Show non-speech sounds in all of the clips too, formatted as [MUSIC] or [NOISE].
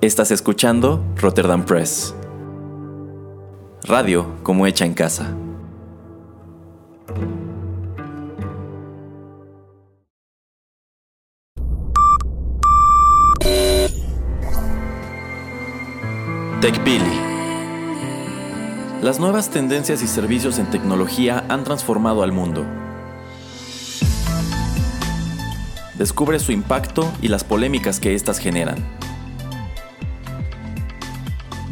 Estás escuchando Rotterdam Press. Radio como hecha en casa. TechPili. Las nuevas tendencias y servicios en tecnología han transformado al mundo. Descubre su impacto y las polémicas que éstas generan.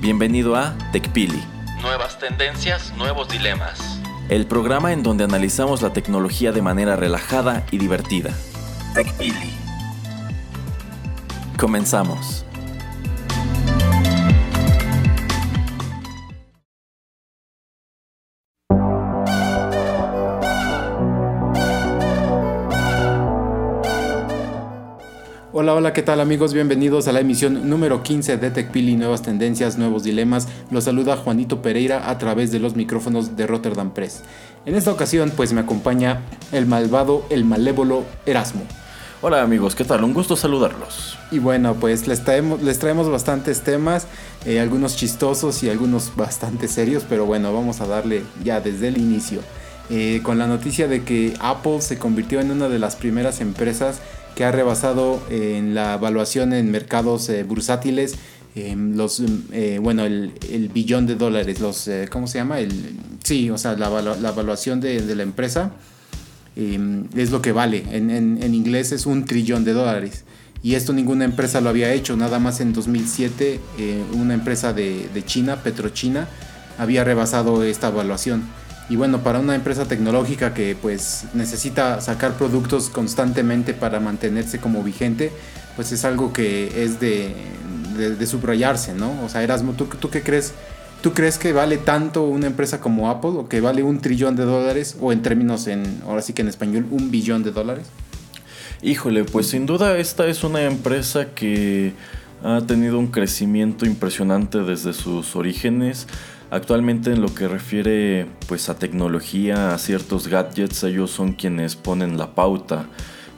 Bienvenido a TechPili. Nuevas tendencias, nuevos dilemas. El programa en donde analizamos la tecnología de manera relajada y divertida. TechPili. Comenzamos. Hola, hola, ¿qué tal amigos? Bienvenidos a la emisión número 15 de TechPili, Nuevas Tendencias, Nuevos Dilemas. Los saluda Juanito Pereira a través de los micrófonos de Rotterdam Press. En esta ocasión pues me acompaña el malvado, el malévolo Erasmo. Hola amigos, ¿qué tal? Un gusto saludarlos. Y bueno, pues les traemos, les traemos bastantes temas, eh, algunos chistosos y algunos bastante serios, pero bueno, vamos a darle ya desde el inicio. Eh, con la noticia de que Apple se convirtió en una de las primeras empresas que ha rebasado en la evaluación en mercados eh, bursátiles los eh, bueno el, billón de dólares los eh, cómo se llama el sí o sea la, la evaluación de, la empresa es lo que vale. En, en, inglés es un trillón de dólares. Y esto ninguna empresa lo había hecho. Nada más en 2007 una empresa de, de China Petrochina había rebasado esta evaluación y bueno, para una empresa tecnológica que pues necesita sacar productos constantemente para mantenerse como vigente, pues es algo que es de, de, subrayarse, ¿no? O sea, Erasmo, ¿tú, ¿tú qué crees? ¿Tú crees que vale tanto una empresa como Apple o que vale un trillón de dólares o en términos en, ahora sí que en español, un billón de dólares? Híjole, pues sin duda esta es una empresa que ha tenido un crecimiento impresionante desde sus orígenes. Actualmente en lo que refiere pues a tecnología, a ciertos gadgets, ellos son quienes ponen la pauta.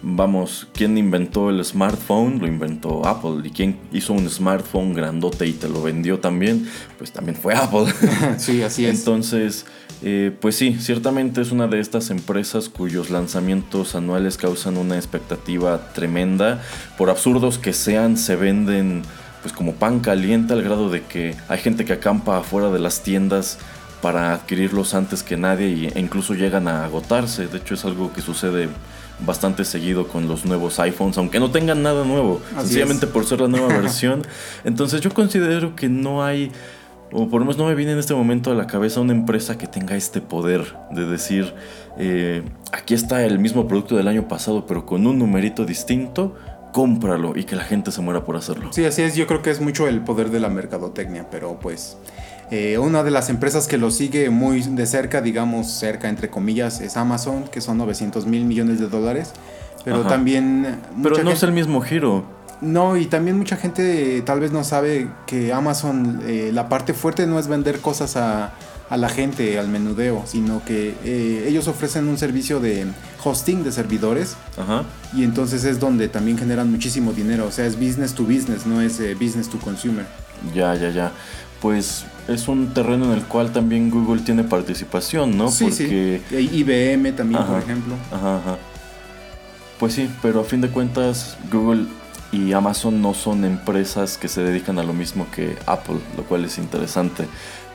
Vamos, ¿quién inventó el smartphone? Lo inventó Apple. ¿Y quién hizo un smartphone grandote y te lo vendió también? Pues también fue Apple. [LAUGHS] sí, así es. Entonces, eh, pues sí, ciertamente es una de estas empresas cuyos lanzamientos anuales causan una expectativa tremenda. Por absurdos que sean, se venden pues como pan caliente al grado de que hay gente que acampa afuera de las tiendas para adquirirlos antes que nadie e incluso llegan a agotarse. De hecho es algo que sucede bastante seguido con los nuevos iPhones, aunque no tengan nada nuevo, sencillamente por ser la nueva [LAUGHS] versión. Entonces yo considero que no hay, o por lo menos no me viene en este momento a la cabeza una empresa que tenga este poder de decir, eh, aquí está el mismo producto del año pasado, pero con un numerito distinto cómpralo y que la gente se muera por hacerlo. Sí, así es, yo creo que es mucho el poder de la mercadotecnia, pero pues eh, una de las empresas que lo sigue muy de cerca, digamos cerca entre comillas, es Amazon, que son 900 mil millones de dólares, pero también... Pero no es el mismo giro. No, y también mucha gente tal vez no sabe que Amazon, eh, la parte fuerte no es vender cosas a, a la gente, al menudeo, sino que eh, ellos ofrecen un servicio de hosting de servidores. Ajá. Y entonces es donde también generan muchísimo dinero. O sea, es business to business, no es eh, business to consumer. Ya, ya, ya. Pues es un terreno en el cual también Google tiene participación, ¿no? Sí, Porque... sí. IBM también, por ejemplo. Ajá, ajá. Pues sí, pero a fin de cuentas Google y Amazon no son empresas que se dedican a lo mismo que Apple, lo cual es interesante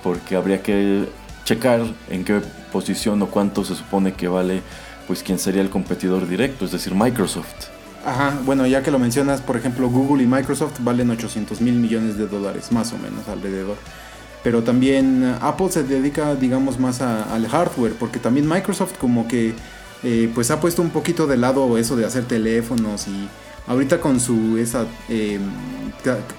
porque habría que checar en qué posición o cuánto se supone que vale pues quién sería el competidor directo, es decir, Microsoft. Ajá, bueno, ya que lo mencionas, por ejemplo, Google y Microsoft valen 800 mil millones de dólares, más o menos alrededor. Pero también Apple se dedica, digamos, más al hardware, porque también Microsoft como que eh, pues ha puesto un poquito de lado eso de hacer teléfonos y ahorita con su esa eh,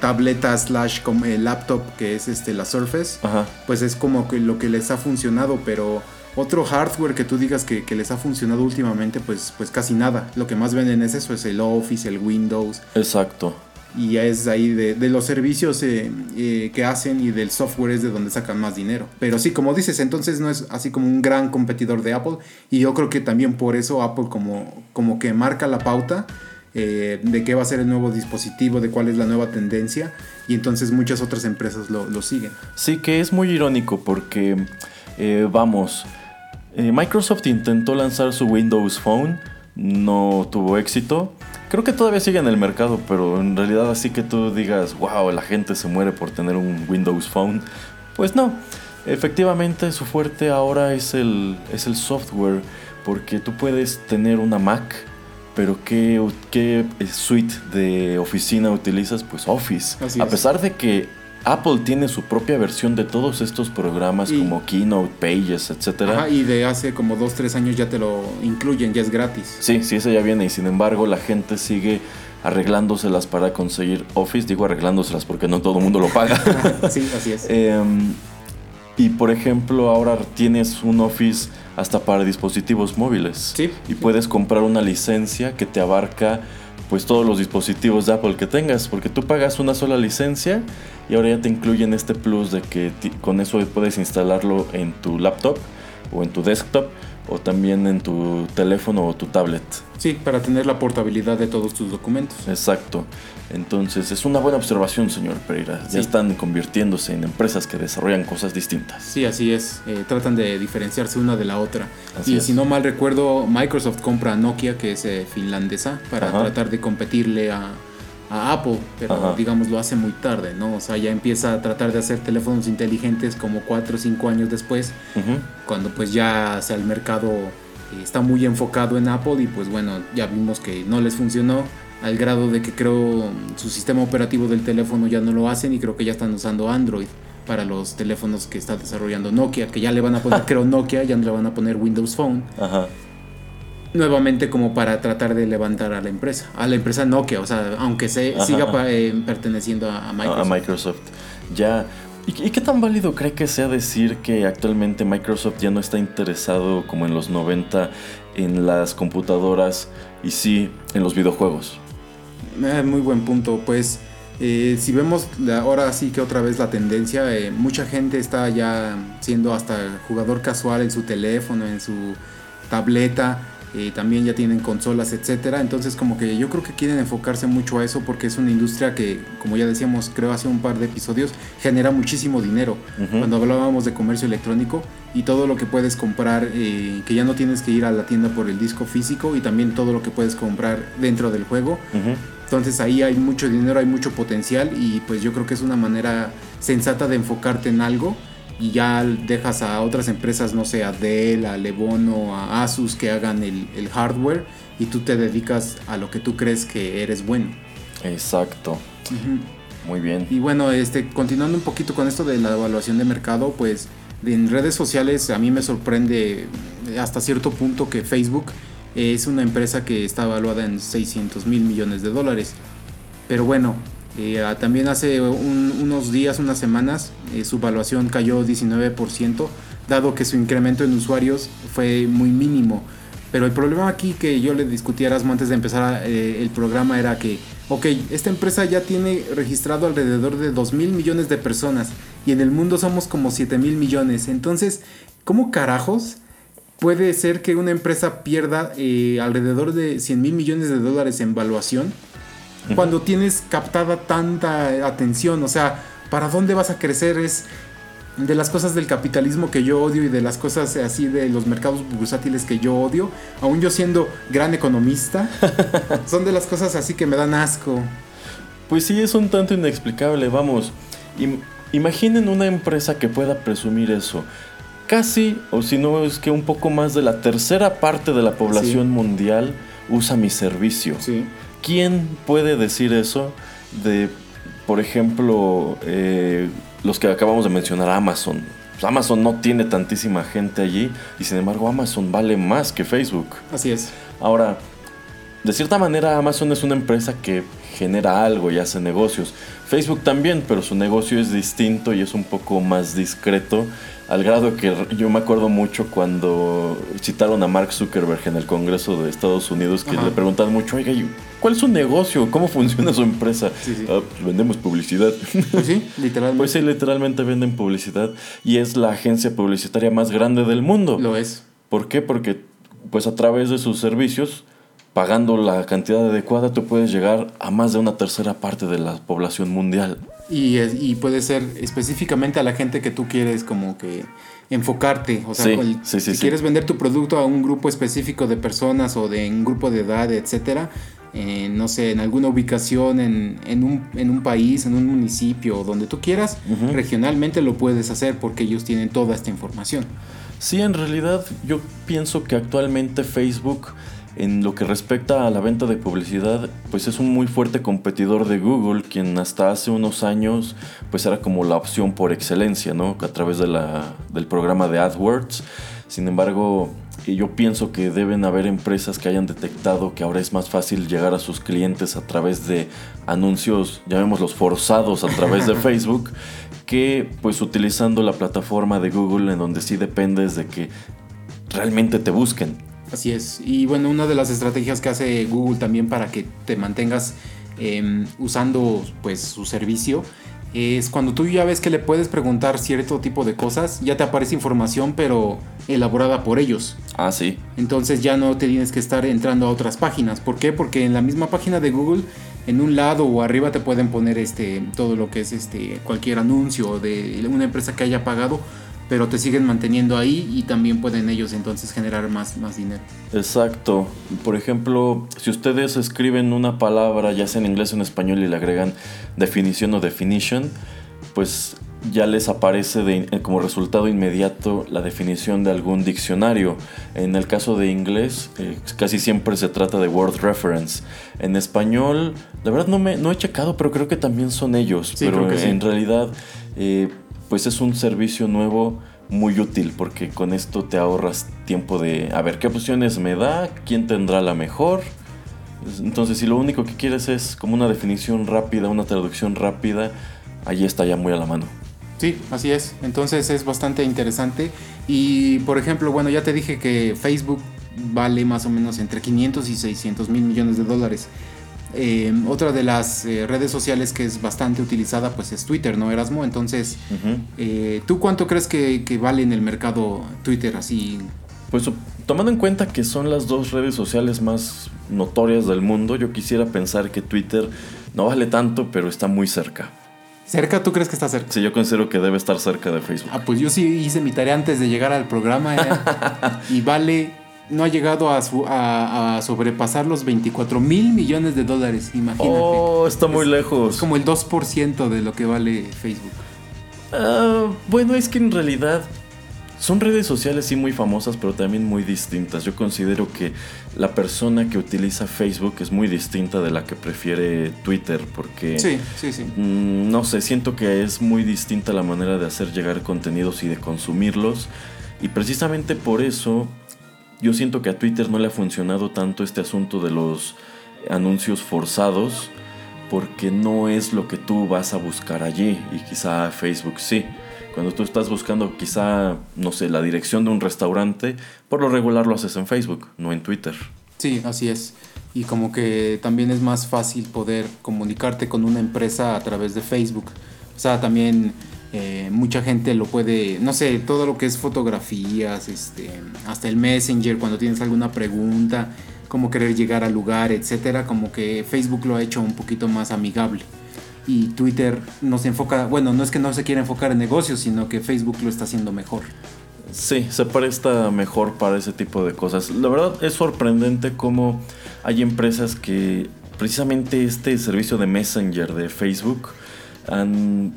tableta slash eh, laptop que es este la Surface, pues es como que lo que les ha funcionado, pero otro hardware que tú digas que, les ha funcionado últimamente, pues, pues casi nada. Lo que más venden es eso, es el Office, el Windows. Exacto. Y ya es ahí de, los servicios eh, eh, que hacen y del software es de donde sacan más dinero. Pero sí, como dices, entonces no es así como un gran competidor de Apple. Y yo creo que también por eso Apple como, como que marca la pauta eh, de qué va a ser el nuevo dispositivo, de cuál es la nueva tendencia, y entonces muchas otras empresas lo, lo siguen. Sí, que es muy irónico porque, eh, vamos, eh, Microsoft intentó lanzar su Windows Phone, no tuvo éxito. Creo que todavía sigue en el mercado, pero en realidad así que tú digas, wow, la gente se muere por tener un Windows Phone, pues no. Efectivamente, su fuerte ahora es el, es el software, porque tú puedes tener una Mac, pero ¿qué, qué suite de oficina utilizas? Pues Office. Así A es. pesar de que Apple tiene su propia versión de todos estos programas Y- como Keynote, Pages, etcétera. Ajá, y de hace como 2, 3 años ya te lo incluyen, ya es gratis. Sí, sí, ese ya viene y sin embargo la gente sigue arreglándoselas para conseguir Office. Digo arreglándoselas porque no todo el mundo lo paga. [LAUGHS] sí, así es. [LAUGHS] Em, y por ejemplo ahora tienes un Office hasta para dispositivos móviles. Sí. Y puedes comprar una licencia que te abarca pues todos los dispositivos de Apple que tengas. Porque tú pagas una sola licencia y ahora ya te incluyen este plus de que con eso puedes instalarlo en tu laptop o en tu desktop o también en tu teléfono o tu tablet. Sí, para tener la portabilidad de todos tus documentos. Exacto. Entonces es una buena observación, señor Pereira. Sí. Ya están convirtiéndose en empresas que desarrollan cosas distintas. Sí, así es. Eh, tratan de diferenciarse una de la otra. Así y es. si no mal recuerdo, Microsoft compra a Nokia, que es eh, finlandesa, para Ajá. tratar de competirle a, a Apple. Pero Ajá. digamos, lo hace muy tarde, ¿no? O sea, ya empieza a tratar de hacer teléfonos inteligentes como 4 o 5 años después, Ujú. cuando pues ya o sea, el mercado eh, está muy enfocado en Apple y pues bueno, ya vimos que no les funcionó al grado de que creo su sistema operativo del teléfono ya no lo hacen y creo que ya están usando Android para los teléfonos que está desarrollando Nokia, que ya le van a poner, [LAUGHS] creo Nokia, ya no le van a poner Windows Phone, Ajá. nuevamente como para tratar de levantar a la empresa, a la empresa Nokia, o sea, aunque se Ajá. siga eh, perteneciendo a, a A- Microsoft. A Microsoft. Ya. ¿Y, y qué tan válido cree que sea decir que actualmente Microsoft ya no está interesado como en los 90 en las computadoras y sí en los videojuegos? Eh, muy buen punto. Pues eh, si vemos la- ahora sí que otra vez la tendencia, eh, mucha gente está ya siendo hasta jugador casual en su teléfono, en su tableta. eh, también ya tienen consolas, etcétera. Entonces, como que yo creo que quieren enfocarse mucho a eso porque es una industria que, como ya decíamos, creo hace un par de episodios, genera muchísimo dinero. Cuando hablábamos de comercio electrónico y todo lo que puedes comprar, eh, que ya no tienes que ir a la tienda por el disco físico y también todo lo que puedes comprar dentro del juego. Ujú. Entonces ahí hay mucho dinero, hay mucho potencial y pues yo creo que es una manera sensata de enfocarte en algo y ya dejas a otras empresas, no sé, a Dell, a Lebono, a Asus que hagan el, el hardware y tú te dedicas a lo que tú crees que eres bueno. Exacto. Muy bien. Y bueno, este, continuando un poquito con esto de la evaluación de mercado, pues en redes sociales a mí me sorprende hasta cierto punto que Facebook es una empresa que está evaluada en 600 mil millones de dólares. Pero bueno, eh, también hace un- unos días, unas semanas, eh, su evaluación cayó 19%, dado que su incremento en usuarios fue muy mínimo. Pero el problema aquí que yo le discutí a Erasmo antes de empezar eh, el programa era que, ok, esta empresa ya tiene registrado alrededor de 2 mil millones de personas y en el mundo somos como 7 mil millones. Entonces, ¿cómo carajos puede ser que una empresa pierda eh, alrededor de 100 mil millones de dólares en valuación cuando tienes captada tanta atención? O sea, ¿para dónde vas a crecer? Es de las cosas del capitalismo que yo odio y de las cosas así de los mercados bursátiles que yo odio, aún yo siendo gran economista, [LAUGHS] son de las cosas así que me dan asco. Pues sí, es un tanto inexplicable, vamos. Im- imaginen una empresa que pueda presumir eso. Casi, o si no es que un poco más de la tercera parte de la población Sí. mundial usa mi servicio. Sí. ¿Quién puede decir eso de, por ejemplo, eh, los que acabamos de mencionar, Amazon? Pues Amazon no tiene tantísima gente allí y sin embargo Amazon vale más que Facebook. Así es. Ahora, de cierta manera Amazon es una empresa que genera algo y hace negocios. Facebook también, pero su negocio es distinto y es un poco más discreto, al grado que yo me acuerdo mucho cuando citaron a Mark Zuckerberg en el Congreso de Estados Unidos, que Ajá. le preguntan mucho, oiga, ¿y ¿cuál es su negocio? ¿Cómo funciona su empresa? Sí, sí. "Ah, pues vendemos publicidad. Pues sí, literalmente. pues sí, literalmente venden publicidad y es la agencia publicitaria más grande del mundo. Lo es. ¿Por qué? Porque pues a través de sus servicios pagando la cantidad adecuada, tú puedes llegar a más de una tercera parte de la población mundial. Y, puede ser específicamente a la gente que tú quieres como que enfocarte. O sea, Sí, el- sí, sí, si quieres vender tu producto a un grupo específico de personas o de un grupo de edad, etcétera, eh, no sé, en alguna ubicación, en, en, un, en un país, en un municipio, donde tú quieras, regionalmente lo puedes hacer porque ellos tienen toda esta información. Sí, en realidad yo pienso que actualmente Facebook, en lo que respecta a la venta de publicidad, pues es un muy fuerte competidor de Google, quien hasta hace unos años pues era como la opción por excelencia, ¿no? A través de la, del programa de AdWords. Sin embargo, yo pienso que deben haber empresas que hayan detectado que ahora es más fácil llegar a sus clientes a través de anuncios, llamémoslos forzados a través de [LAUGHS] Facebook, que pues utilizando la plataforma de Google en donde sí dependes de que realmente te busquen. Así es. Y bueno, una de las estrategias que hace Google también para que te mantengas eh, usando pues su servicio es cuando tú ya ves que le puedes preguntar cierto tipo de cosas, ya te aparece información pero elaborada por ellos. Ah, sí. Entonces ya no te tienes que estar entrando a otras páginas. ¿Por qué? Porque en la misma página de Google, en un lado o arriba te pueden poner este todo lo que es este cualquier anuncio de una empresa que haya pagado, pero te siguen manteniendo ahí y también pueden ellos entonces generar más, más dinero. Exacto. Por ejemplo, si ustedes escriben una palabra, ya sea en inglés o en español, y le agregan definición o definition, pues ya les aparece de- como resultado inmediato la definición de algún diccionario. En el caso de inglés, eh, casi siempre se trata de word reference. En español, la verdad no, me, no he checado, pero creo que también son ellos. Sí, pero creo que sí. en realidad, eh, pues es un servicio nuevo muy útil porque con esto te ahorras tiempo de a ver qué opciones me da, quién tendrá la mejor. Entonces, si lo único que quieres es como una definición rápida, una traducción rápida, ahí está ya muy a la mano. Sí, así es. Entonces es bastante interesante. Y por ejemplo, bueno, ya te dije que Facebook vale más o menos entre 500 y 600 mil millones de dólares. Eh, otra de las eh, redes sociales que es bastante utilizada pues es Twitter, ¿no, Erasmo? Entonces, eh, ¿tú cuánto crees que, que vale en el mercado Twitter así? Pues tomando en cuenta que son las dos redes sociales más notorias del mundo, yo quisiera pensar que Twitter no vale tanto, pero está muy cerca. ¿Cerca? ¿Tú crees que está cerca? Sí, yo considero que debe estar cerca de Facebook. Ah, pues yo sí hice mi tarea antes de llegar al programa eh, [LAUGHS] y vale, no ha llegado a, su- a- a sobrepasar los 24 mil millones de dólares, imagínate. Oh, está muy Es- lejos. Es como el 2% de lo que vale Facebook. Ah, bueno, es que en realidad son redes sociales sí muy famosas, pero también muy distintas. Yo considero que la persona que utiliza Facebook es muy distinta de la que prefiere Twitter, porque Sí, sí, sí. mm, no sé, siento que es muy distinta la manera de hacer llegar contenidos y de consumirlos. Y precisamente por eso yo siento que a Twitter no le ha funcionado tanto este asunto de los anuncios forzados, porque no es lo que tú vas a buscar allí y quizá Facebook sí. Cuando tú estás buscando quizá, no sé, la dirección de un restaurante, por lo regular lo haces en Facebook, no en Twitter. Sí, así es. Y como que también es más fácil poder comunicarte con una empresa a través de Facebook. O sea, también eh, mucha gente lo puede, no sé, todo lo que es fotografías, este, hasta el Messenger, cuando tienes alguna pregunta, cómo querer llegar al lugar, etcétera, como que Facebook lo ha hecho un poquito más amigable. Y Twitter no se enfoca, bueno, no es que no se quiera enfocar en negocios, sino que Facebook lo está haciendo mejor. Sí, se presta mejor para ese tipo de cosas. La verdad es sorprendente cómo hay empresas que precisamente este servicio de Messenger de Facebook han,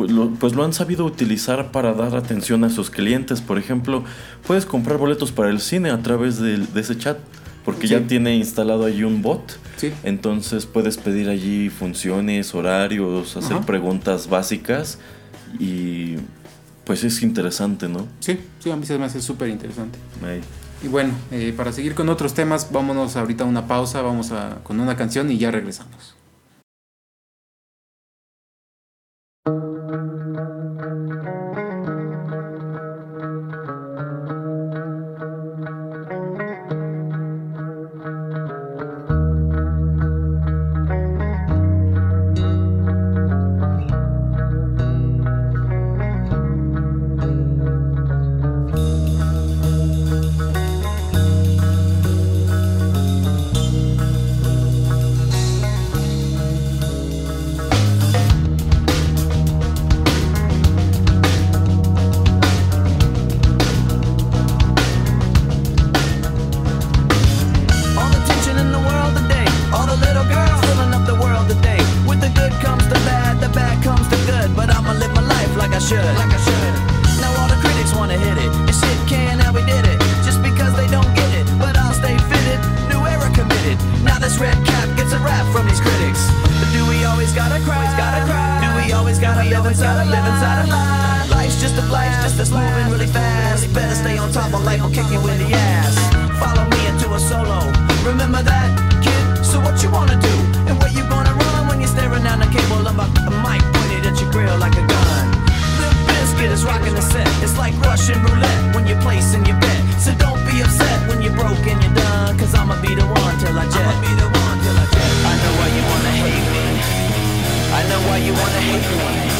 pues, lo, pues lo han sabido utilizar para dar atención a sus clientes. Por ejemplo, puedes comprar boletos para el cine a través de, de ese chat porque Sí. ya tiene instalado allí un bot. Sí. Entonces puedes pedir allí funciones, horarios, hacer Ajá. preguntas básicas y pues es interesante, ¿no? Sí, sí, a mí se me hace súper interesante. Y bueno, eh, para seguir con otros temas, vámonos ahorita a una pausa, vamos a, con una canción y ya regresamos. Inside, live inside. Life's just a blast, just a moving really fast. Better stay on top of life will kick you in the ass. Follow me into a solo. Remember that, kid? So what you wanna do? And where you gonna run when you're staring down the cable of a, a mic pointed at your grill like a gun? Limp Bizkit is rocking the set. It's like Russian roulette when you're placing your bet. So don't be upset when you're broke and you're done. Cause I'ma be the one till I jet. I'ma be the one till I jet. I know why you wanna hate me. I know why you wanna hate me.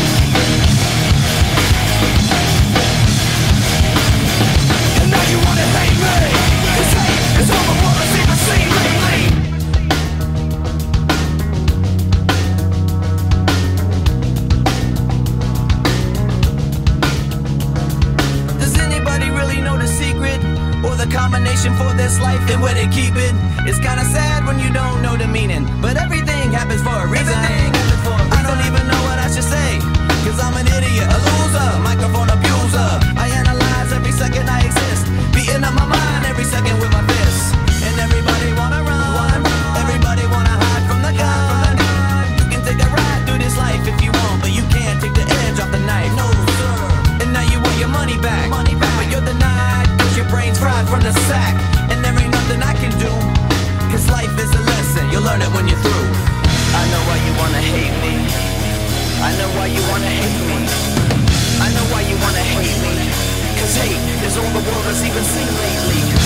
For this life and where they keep it? It's kinda sad when you don't know the meaning But everything happens for a reason I don't even know what I should say Cause I'm an idiot, a loser, microphone abuser I analyze every second I exist Beating up my mind every second with learn it when you're through I know why you wanna hate me I know why you wanna hate me. I know why you wanna hate me. Cause hate is all the world has even seen lately.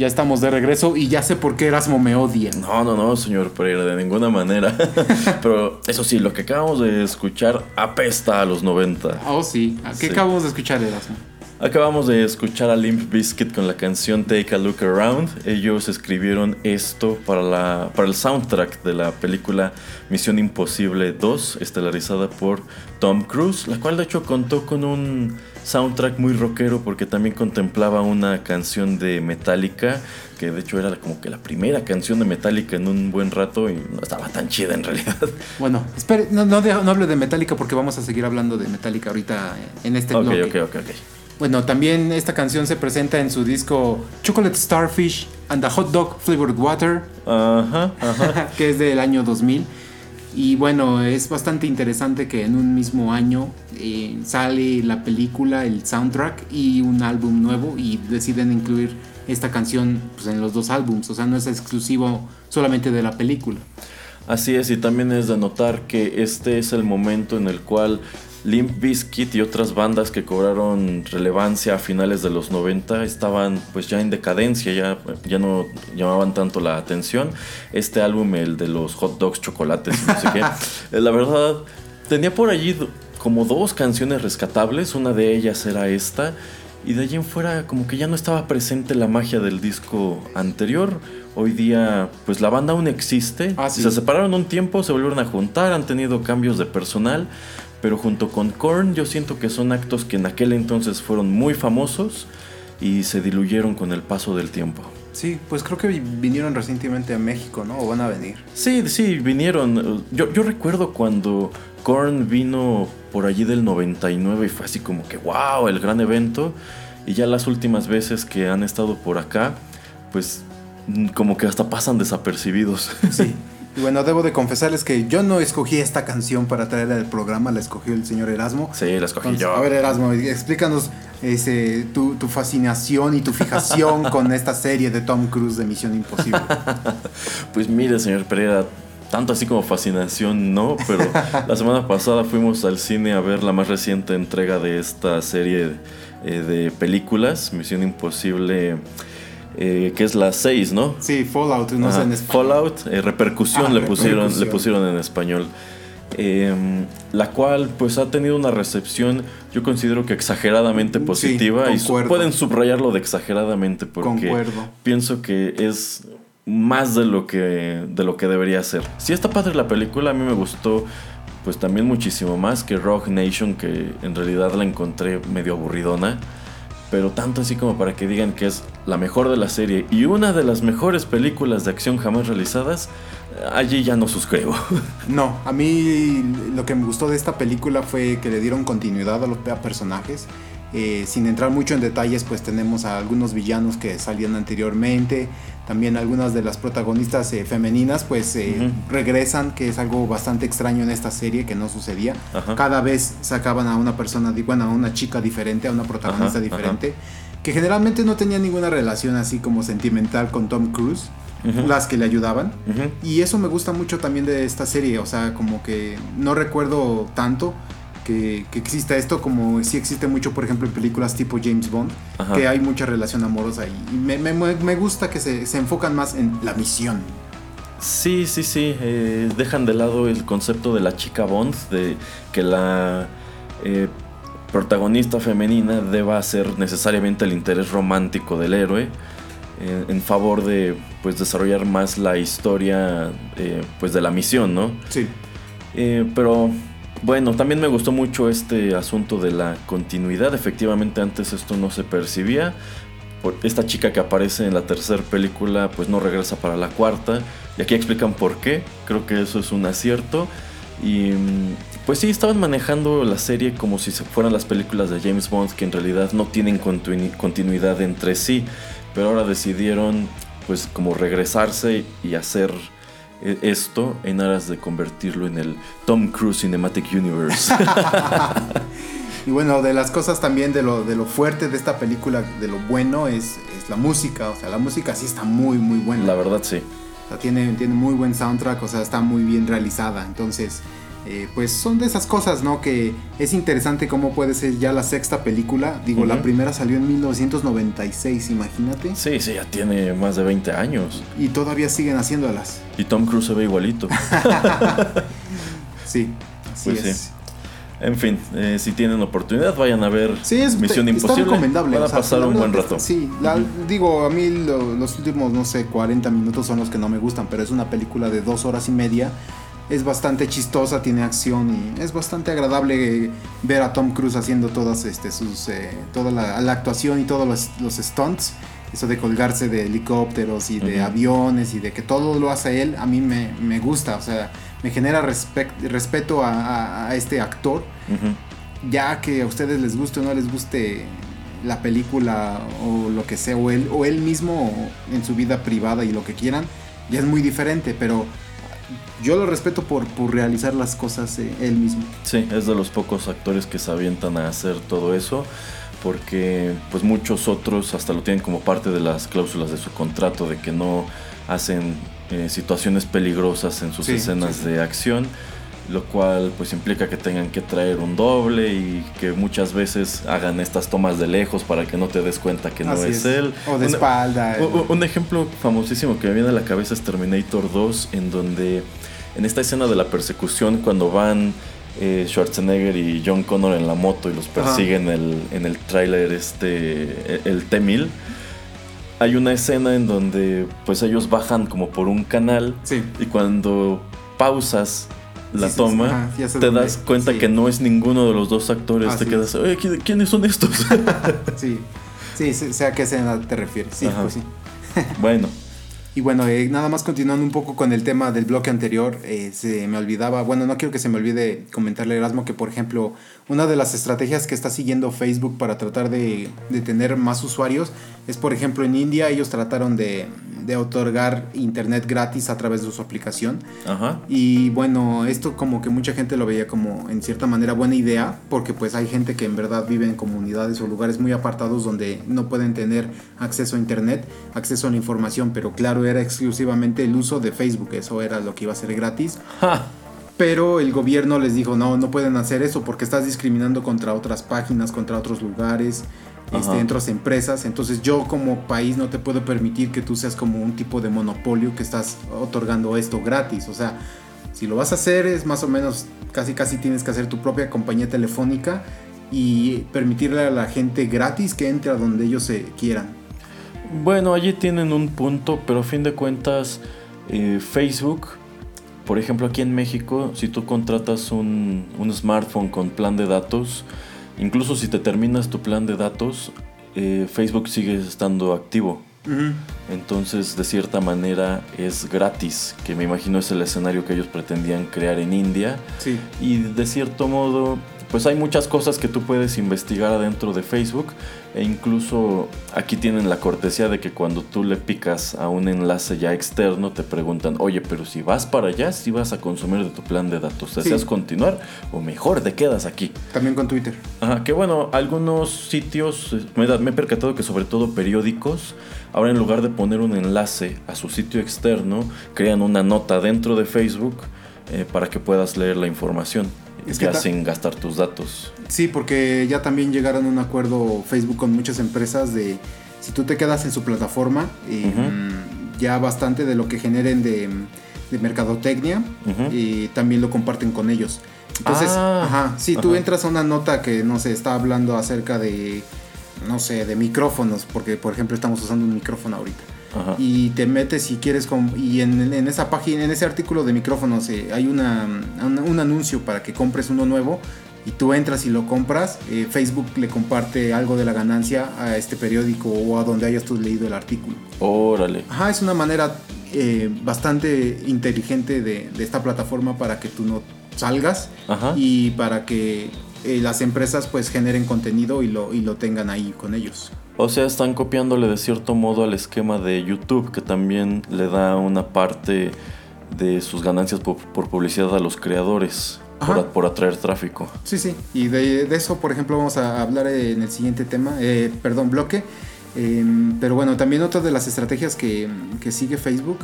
Ya estamos de regreso y ya sé por qué Erasmo me odia. No, no, no, señor Pereira, de ninguna manera. [LAUGHS] Pero eso sí, lo que acabamos de escuchar apesta a los 90. Oh, sí. ¿A ¿Qué Sí. acabamos de escuchar, Erasmo? Acabamos de escuchar a Limp Bizkit con la canción Take a Look Around. Ellos escribieron esto para, la, para el soundtrack de la película Misión Imposible 2, estelarizada por Tom Cruise, la cual de hecho contó con un soundtrack muy rockero porque también contemplaba una canción de Metallica, que de hecho era como que la primera canción de Metallica en un buen rato y no estaba tan chida en realidad. [LAUGHS] Bueno, espere, no, no, de- no hable de Metallica porque vamos a seguir hablando de Metallica ahorita en este Ok, bloque. ok, ok, ok. Bueno, también esta canción se presenta en su disco Chocolate Starfish and the Hot Dog Flavored Water, Ajá, ajá. [LAUGHS] que es del año 2000. Y bueno, es bastante interesante que en un mismo año eh, sale la película, el soundtrack y un álbum nuevo y deciden incluir esta canción pues, en los dos álbums. O sea, no es exclusivo solamente de la película. Así es, y también es de notar que este es el momento en el cual Limp Bizkit y otras bandas que cobraron relevancia a finales de los 90 estaban pues ya en decadencia, ya, ya no llamaban tanto la atención. Este álbum, el de los hot dogs, chocolates y no sé qué, [LAUGHS] eh, la verdad tenía por allí como dos canciones rescatables, una de ellas era esta. Y de allí en fuera como que ya no estaba presente la magia del disco anterior. Hoy día pues la banda aún existe. Ah, sí. Se separaron un tiempo, se volvieron a juntar, han tenido cambios de personal. Pero junto con Korn yo siento que son actos que en aquel entonces fueron muy famosos y se diluyeron con el paso del tiempo. Sí, pues creo que vinieron recientemente a México, ¿no? O van a venir. Sí, sí, vinieron. Yo, yo recuerdo cuando Korn vino por allí del 99 y fue así como que, wow, el gran evento. Y ya las últimas veces que han estado por acá, pues como que hasta pasan desapercibidos. Sí. [LAUGHS] Y bueno, debo de confesarles que yo no escogí esta canción para traerla al programa, la escogió el señor Erasmo. sí, las cogí Entonces, yo. A ver, Erasmo, explícanos ese, tu, tu fascinación y tu fijación con esta serie de Tom Cruise de Misión Imposible. [LAUGHS] Pues mire, señor Pereira, tanto así como fascinación, no, pero la semana pasada fuimos al cine a ver la más reciente entrega de esta serie eh, de películas, Misión Imposible, eh, que es la 6, ¿no? Sí, Fallout, no sé en español. Fallout, eh, repercusión, Ah, le, pusieron, repercusión. le pusieron en español. Eh, la cual pues ha tenido una recepción yo considero que exageradamente Sí, positiva y su- pueden subrayarlo de exageradamente porque Concuerdo. pienso que es más de lo que de lo que debería ser. Si está padre la película, a mí me gustó pues también muchísimo más que Rogue Nation que en realidad la encontré medio aburridona, pero tanto así como para que digan que es la mejor de la serie y una de las mejores películas de acción jamás realizadas, allí ya no suscribo. [LAUGHS] No, a mí lo que me gustó de esta película fue que le dieron continuidad a los personajes. Eh, sin entrar mucho en detalles, pues tenemos a algunos villanos que salían anteriormente. También algunas de las protagonistas eh, femeninas, pues eh, regresan, que es algo bastante extraño en esta serie que no sucedía. Ajá. Cada vez sacaban a una persona, bueno, a una chica diferente, a una protagonista Ajá, diferente, que generalmente no tenía ninguna relación así como sentimental con Tom Cruise, las que le ayudaban. Y eso me gusta mucho también de esta serie, o sea, como que no recuerdo tanto que, que exista esto como sí existe mucho, por ejemplo, en películas tipo James Bond, Ajá. que hay mucha relación amorosa y me, me- me gusta que se, se enfocan más en la misión. Sí, sí, sí. eh, dejan de lado el concepto de la chica Bond, de que la eh, protagonista femenina deba ser necesariamente el interés romántico del héroe, eh, en favor de pues desarrollar más la historia pues de la misión, ¿no? Sí. Pero bueno, también me gustó mucho este asunto de la continuidad. Efectivamente, antes esto no se percibía. Esta chica que aparece en la tercera película, pues no regresa para la cuarta. Y aquí explican por qué. Creo que eso es un acierto. Y mm, pues sí, estaban manejando la serie como si fueran las películas de James Bond, que en realidad no tienen continu- continuidad entre sí. Pero ahora decidieron, pues, como regresarse y hacer esto en aras de convertirlo en el Tom Cruise Cinematic Universe. [LAUGHS] [LAUGHS] Y bueno, de las cosas también de lo, de lo fuerte de esta película, de lo bueno, es, es la música. O sea, la música sí está muy, muy buena. la verdad, sí. O sea, tiene, tiene muy buen soundtrack, o sea, está muy bien realizada. Entonces, eh, pues son de esas cosas, ¿no? Que es interesante cómo puede ser ya la sexta película. Digo, la primera salió en 1996, imagínate. Sí, sí, ya tiene más de 20 años. Y todavía siguen haciéndolas. Y Tom Cruise se ve igualito. [LAUGHS] Sí, así Pues es. sí. En fin, eh, si tienen oportunidad, vayan a ver Sí, es, Misión está Imposible. recomendable. Van a o sea, pasar un buen rato. Sí, la- digo, a mí lo- los últimos, no sé, 40 minutos son los que no me gustan, pero es una película de dos horas y media. Es bastante chistosa, tiene acción y es bastante agradable eh, ver a Tom Cruise haciendo todas este, sus, eh, toda la, la actuación y todos los, los stunts. Eso de colgarse de helicópteros y de aviones y de que todo lo hace él, a mí me, me gusta. O sea, me genera respeto a- a- a este actor ya que a ustedes les guste o no les guste la película o lo que sea, o él, o él mismo en su vida privada y lo que quieran, ya es muy diferente, pero yo lo respeto por, por realizar las cosas eh, él mismo. Sí, es de los pocos actores que se avientan a hacer todo eso, porque pues muchos otros hasta lo tienen como parte de las cláusulas de su contrato, de que no hacen eh, situaciones peligrosas en sus Sí, escenas sí, sí. de acción, lo cual pues implica que tengan que traer un doble y que muchas veces hagan estas tomas de lejos para que no te des cuenta que no es, él. O de Una- espalda. u- u- Un ejemplo famosísimo que me viene a la cabeza es Terminator 2, en donde en esta escena de la persecución, cuando van eh, Schwarzenegger y John Connor en la moto y los persiguen el- en el tráiler este, e- el T-1000, hay una escena en donde pues ellos bajan como por un canal Sí. y cuando pausas la Sí, toma, sí, te dónde- das cuenta que no es ninguno de los dos actores, Así te quedas, "Oye, ¿qui- ¿quiénes son estos? [LAUGHS] Sí, sí, sí, sé a qué escena te refieres. Sí, pues sí. bueno, Y bueno, eh, nada más continuando un poco con el tema del bloque anterior, eh, se me olvidaba, bueno, no quiero que se me olvide comentarle a Erasmo que, por ejemplo, una de las estrategias que está siguiendo Facebook para tratar de, de tener más usuarios es, por ejemplo, en India ellos trataron de, de otorgar internet gratis a través de su aplicación. ajá. Y bueno, esto como que mucha gente lo veía como en cierta manera buena idea, porque pues hay gente que en verdad vive en comunidades o lugares muy apartados donde no pueden tener acceso a internet, acceso a la información, pero claro, era exclusivamente el uso de Facebook, eso era lo que iba a ser gratis. Ja. Pero el gobierno les dijo, no, no pueden hacer eso porque estás discriminando contra otras páginas, contra otros lugares, este, Ajá. otras empresas. Entonces yo como país no te puedo permitir que tú seas como un tipo de monopolio que estás otorgando esto gratis. O sea, si lo vas a hacer es más o menos, casi casi tienes que hacer tu propia compañía telefónica y permitirle a la gente gratis que entre a donde ellos se quieran. Bueno, allí tienen un punto, pero a fin de cuentas, eh, Facebook, por ejemplo, aquí en México, si tú contratas un, un smartphone con plan de datos, incluso si te terminas tu plan de datos, eh, Facebook sigue estando activo. Entonces, de cierta manera, es gratis, que me imagino es el escenario que ellos pretendían crear en India. Sí. Y de cierto modo, pues hay muchas cosas que tú puedes investigar adentro de Facebook. E incluso aquí tienen la cortesía de que cuando tú le picas a un enlace ya externo, te preguntan, oye, pero si vas para allá, si vas a consumir de tu plan de datos, ¿deseas Sí. continuar o mejor te quedas aquí? También con Twitter. Ajá, que bueno, algunos sitios, me, da- me he percatado que sobre todo periódicos, ahora en lugar de poner un enlace a su sitio externo, crean una nota dentro de Facebook eh, para que puedas leer la información, Es que ya sin gastar tus datos. Sí, porque ya también llegaron a un acuerdo Facebook con muchas empresas de si tú te quedas en su plataforma, eh, Ujú. ya bastante de lo que generen de, de mercadotecnia y también lo comparten con ellos. Entonces, Ah, ajá, si tú entras a una nota que no sé, está hablando acerca de no sé, de micrófonos, porque por ejemplo estamos usando un micrófono ahorita. Ajá. Y te metes si quieres con, y en, en esa página, en ese artículo de micrófonos eh, hay una, un anuncio para que compres uno nuevo y tú entras y lo compras, eh, Facebook le comparte algo de la ganancia a este periódico o a donde hayas tú leído el artículo. Órale. Ajá, es una manera eh, bastante inteligente de, de esta plataforma para que tú no salgas Ajá. y para que las empresas pues generen contenido y lo, y lo tengan ahí con ellos. O sea, están copiándole de cierto modo al esquema de YouTube, que también le da una parte de sus ganancias por, por publicidad a los creadores, por, atraer tráfico. Sí, sí. Y de, de eso, por ejemplo, vamos a hablar en el siguiente tema, eh, perdón, bloque. Eh, pero bueno, también otra de las estrategias que, que sigue Facebook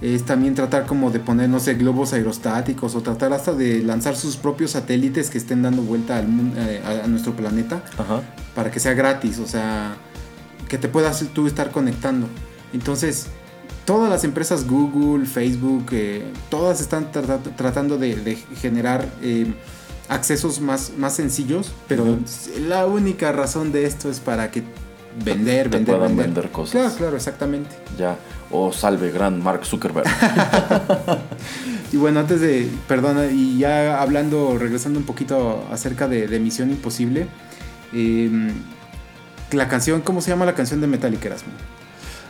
es también tratar como de poner, no sé, globos aerostáticos o tratar hasta de lanzar sus propios satélites que estén dando vuelta al mun- eh, a, a nuestro planeta Ajá. para que sea gratis, o sea, que te puedas tú estar conectando. Entonces, todas las empresas, Google, Facebook, eh, todas están trata- tratando de, de generar eh, accesos más, más sencillos, pero la única razón de esto es para que vender, Te vender, puedan vender. vender cosas. Claro, claro, exactamente. Ya. O salve, gran Mark Zuckerberg. [LAUGHS] Y bueno, antes de, perdona, y ya hablando, regresando un poquito acerca de, de Misión Imposible, eh, la canción, ¿cómo se llama la canción de Metallica, Erasmo?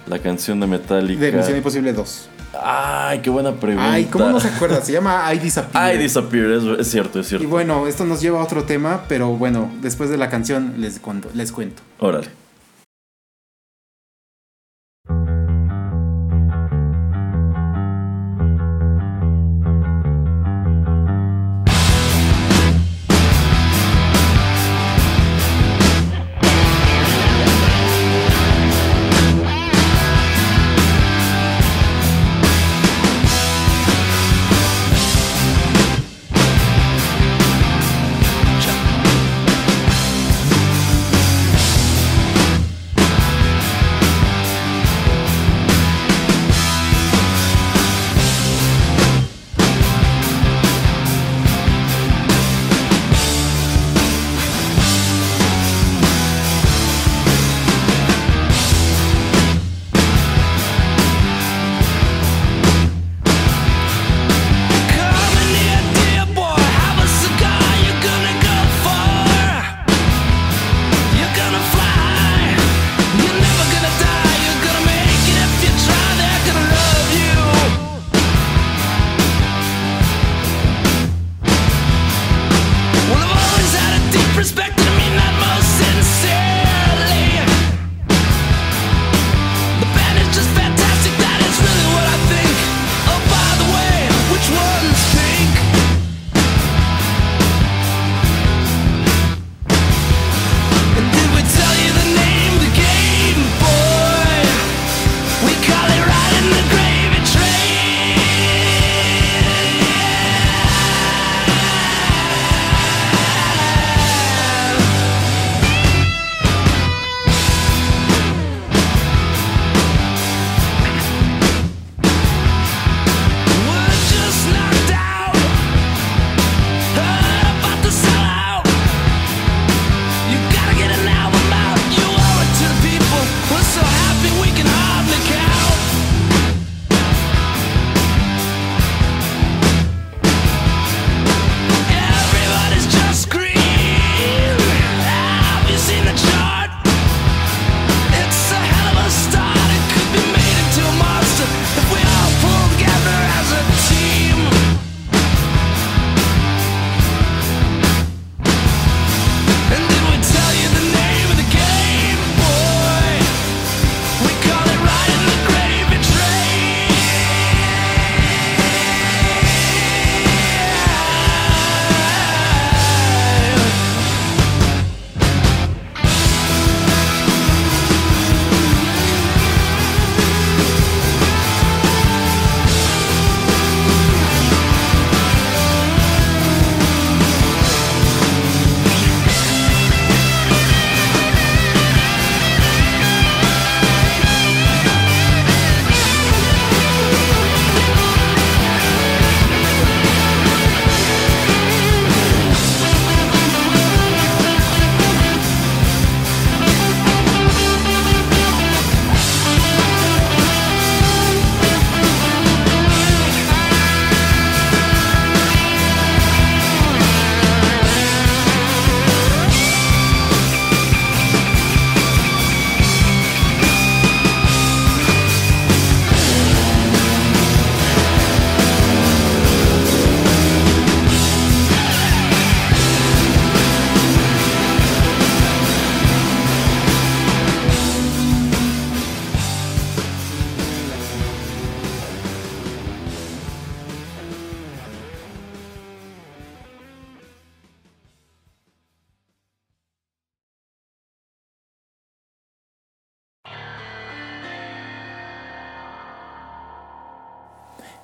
La canción de Metallica. De Misión Imposible 2. Ay, qué buena pregunta. Ay, ¿cómo no se acuerda? Se llama I Disappear. I Disappear, es, es cierto, es y cierto. bueno, esto nos lleva a otro tema, pero bueno, después de la canción les cuento. Les cuento. Órale.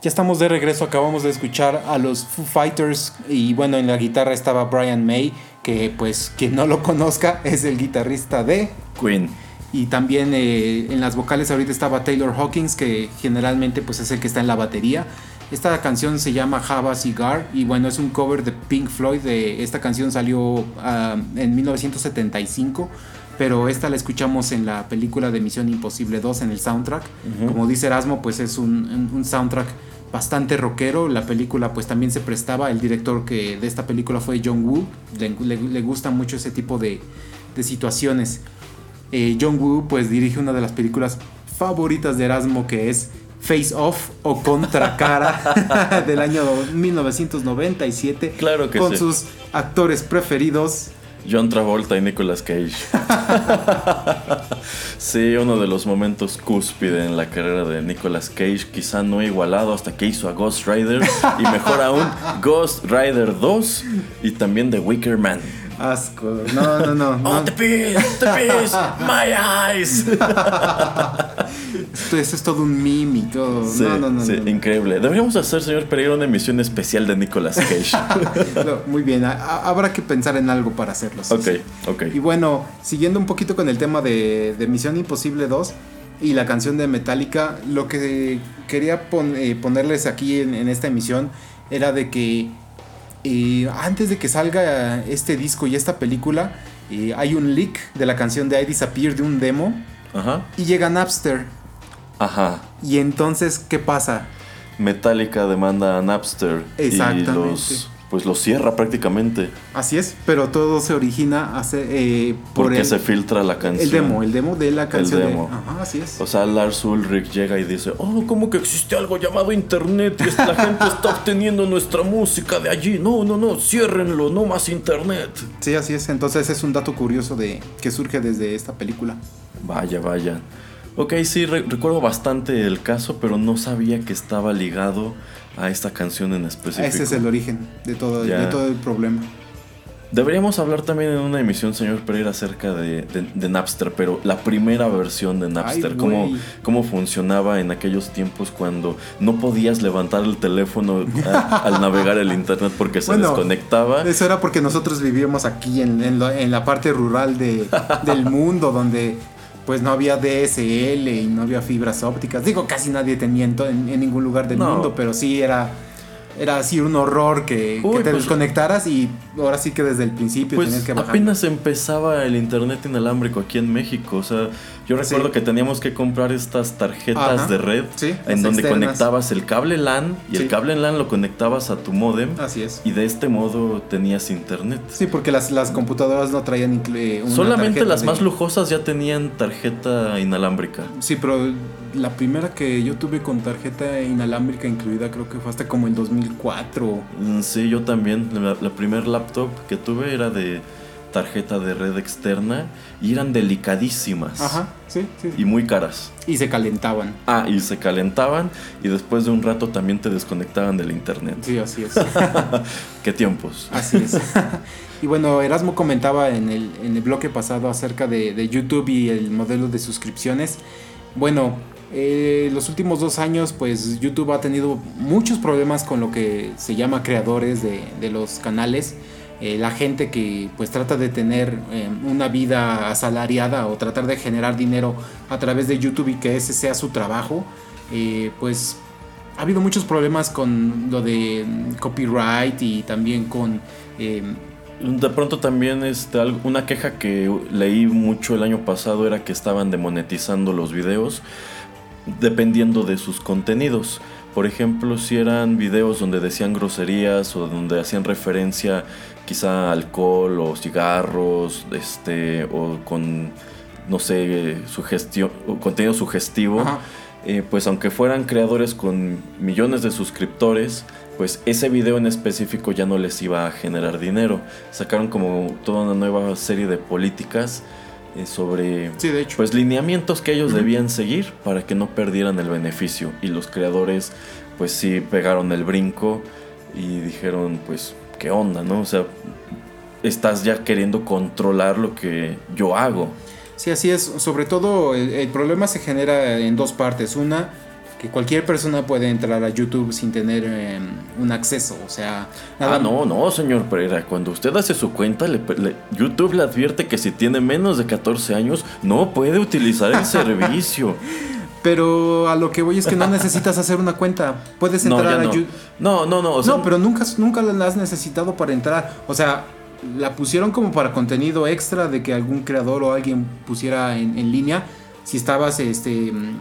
Ya estamos de regreso, acabamos de escuchar a los Foo Fighters y bueno, en la guitarra estaba Brian May, que pues quien no lo conozca es el guitarrista de... Queen. Y también eh, en las vocales ahorita estaba Taylor Hawkins, que generalmente pues es el que está en la batería. Esta canción se llama Java Cigar y bueno, es un cover de Pink Floyd. De, esta canción salió ah, en 1975, pero esta la escuchamos en la película de Misión Imposible 2 en el soundtrack. Como dice Erasmo, pues es un soundtrack bastante rockero. La película pues también se prestaba. El director que de esta película fue John Woo. Le, le- le gusta mucho ese tipo de, de situaciones. Eh, John Woo pues dirige una de las películas favoritas de Erasmo que es Face Off o Contracara [LAUGHS] del año 1997 Claro que con sí. sus actores preferidos John Travolta y Nicolas Cage. [LAUGHS] sí, uno de los momentos cúspide en la carrera de Nicolas Cage, quizá no igualado hasta que hizo a Ghost Rider y mejor aún [LAUGHS] Ghost Rider 2 y también The Wicker Man. Asco no no no, no. Oh, the beast, the beast, my eyes. Esto, esto es todo un meme y todo Sí, no no no, sí, no, no. increíble. Deberíamos hacer, señor Pereira, una emisión especial de Nicolas Cage. [LAUGHS] No, muy bien a- a- habrá que pensar en algo para hacerlo sí, ok, sí. ok. Y bueno, siguiendo un poquito con el tema de, de Misión Imposible 2 y la canción de Metallica, lo que quería pon- eh, ponerles aquí en, en esta emisión era de que antes de que salga este disco y esta película, eh, hay un leak de la canción de I Disappear de un demo Ajá, y llega Napster. ajá. Y entonces, ¿qué pasa? Metallica demanda a Napster y Exactamente. los, pues los cierra prácticamente. Así es, pero todo se origina hace, eh, por Porque el, se filtra la canción. el demo, el demo de la canción. de- demo. ajá, así es. O sea, Lars Ulrich llega y dice, oh, ¿cómo que existe algo llamado internet y la gente está obteniendo nuestra música de allí? No, no, no, ciérrenlo, no más internet. Sí, así es. Entonces es un dato curioso de que surge desde esta película. Vaya, vaya. Ok, sí, re- recuerdo bastante el caso, pero no sabía que estaba ligado a esta canción en específico. Ese es el origen de todo, Ya. de todo el problema. Deberíamos hablar también en una emisión, señor Pereira, acerca de, de- de Napster, pero la primera versión de Napster, Ay, cómo, cómo funcionaba en aquellos tiempos cuando no podías levantar el teléfono a- al navegar el internet porque se Bueno, desconectaba. Eso era porque nosotros vivíamos aquí en, en la, en la parte rural de, del mundo donde pues no había DSL y no había fibras ópticas. Digo, casi nadie tenía en, en- ningún lugar del No. mundo, pero sí era... Era así un horror que, te pues- desconectaras y ahora sí que desde el principio Pues tenías que bajar. apenas empezaba el internet inalámbrico aquí en México. O sea, yo recuerdo Sí. que teníamos que comprar estas tarjetas Ajá. de red Sí, en donde externas. conectabas el cable LAN y Sí. el cable LAN lo conectabas a tu modem Así es. y de este modo tenías internet. Sí, porque las, las computadoras no traían inclu- eh, una Solamente las de- más lujosas ya tenían tarjeta inalámbrica. Sí, pero la primera que yo tuve con tarjeta inalámbrica incluida creo que fue hasta como el 2004. Mm, Sí, yo también. La, la primer laptop que tuve era de tarjeta de red externa y eran delicadísimas Ajá, sí, sí. y muy caras. Y se calentaban. Ah, y se calentaban y después de un rato también te desconectaban del internet. Sí, así es. [LAUGHS] ¿Qué tiempos? Así es. [LAUGHS] y bueno, Erasmo comentaba en el, en el bloque pasado acerca de, de YouTube y el modelo de suscripciones. Bueno, eh, los últimos dos años, pues YouTube ha tenido muchos problemas con lo que se llama creadores de, de los canales. Eh, la gente que pues trata de tener eh, una vida asalariada o tratar de generar dinero a través de YouTube y que ese sea su trabajo, eh, pues ha habido muchos problemas con lo de mm, copyright y también con... De pronto también este, una queja que leí mucho el año pasado era que estaban demonetizando los videos dependiendo de sus contenidos. Por ejemplo, si eran videos donde decían groserías o donde hacían referencia quizá alcohol o cigarros, este, o con, no sé, sugestión, contenido sugestivo, eh, pues aunque fueran creadores con millones de suscriptores, pues ese video en específico ya no les iba a generar dinero. Sacaron como toda una nueva serie de políticas eh, sobre sí, de hecho. pues lineamientos que ellos debían seguir para que no perdieran el beneficio y los creadores pues sí pegaron el brinco y dijeron pues qué onda, ¿no? O sea, estás ya queriendo controlar lo que yo hago. Sí, así es. Sobre todo el, el problema se genera en dos partes. Una, que cualquier persona puede entrar a YouTube sin tener eh, un acceso. O sea, Ah, no, no, señor Pereira. Cuando usted hace su cuenta, le- le- YouTube le advierte que si tiene menos de 14 años, no puede utilizar el [LAUGHS] servicio. Pero a lo que voy es que no necesitas [LAUGHS] hacer una cuenta. Puedes No, entrar ya a no. Yu- No, no, no. o sea, no, pero nunca, nunca la has necesitado para entrar. O sea, la pusieron como para contenido extra de que algún creador o alguien pusiera en, en línea. Si estabas, este, mm,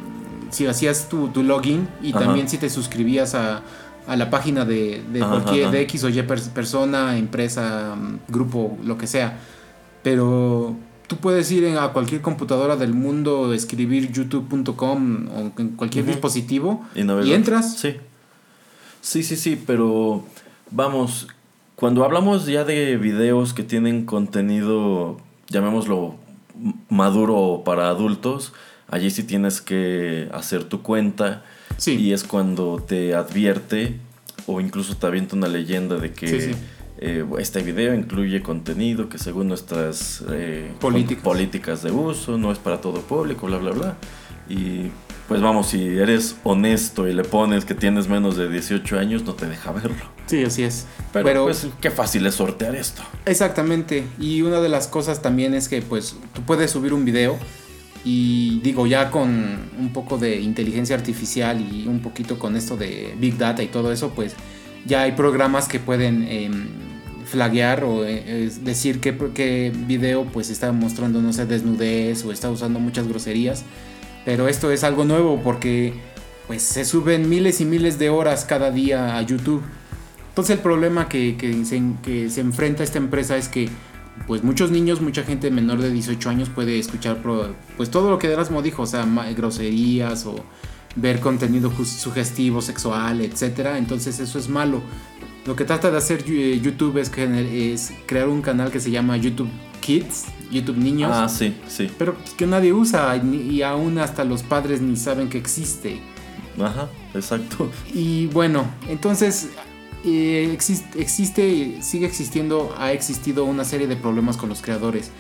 si hacías tu, tu login y Ajá. también si te suscribías a, a la página de, de Ajá, cualquier, ajá. de X o Y pers- persona, empresa, mm, grupo, lo que sea. Pero tú puedes ir a cualquier computadora del mundo, escribir youtube.com o en cualquier dispositivo Y, y entras. Sí. Sí, sí, sí, pero vamos, cuando hablamos ya de videos que tienen contenido, llamémoslo maduro para adultos, allí sí tienes que hacer tu cuenta Sí. y es cuando te advierte o incluso te avienta una leyenda de que Sí, sí. Eh, este video incluye contenido que según nuestras eh, Políticas. pol- políticas de uso no es para todo público, bla, bla, bla. Y pues vamos, si eres honesto y le pones que tienes menos de 18 años, no te deja verlo. Sí, así es. Pero, Pero, pues qué fácil es sortear esto. exactamente. Y una de las cosas también es que pues tú puedes subir un video y digo ya con un poco de inteligencia artificial y un poquito con esto de Big Data y todo eso, pues ya hay programas que pueden em, flaguear o eh, decir qué, qué video pues está mostrando, no sé, desnudez o está usando muchas groserías. Pero esto es algo nuevo porque pues se suben miles y miles de horas cada día a YouTube. Entonces el problema que, que se, que enfrenta esta empresa es que pues muchos niños, mucha gente menor de 18 años puede escuchar pues todo lo que Erasmo dijo, o sea, groserías o ver contenido sugestivo, sexual, etcétera. Entonces eso es malo. Lo que trata de hacer eh, YouTube es, crear un canal que se llama YouTube Kids, YouTube Niños. Ah, sí, sí. Pero pues, que nadie usa y, aún hasta los padres ni saben que existe. Ajá, exacto. Y bueno, entonces eh, exis- existe, sigue existiendo, ha existido una serie de problemas con los creadores.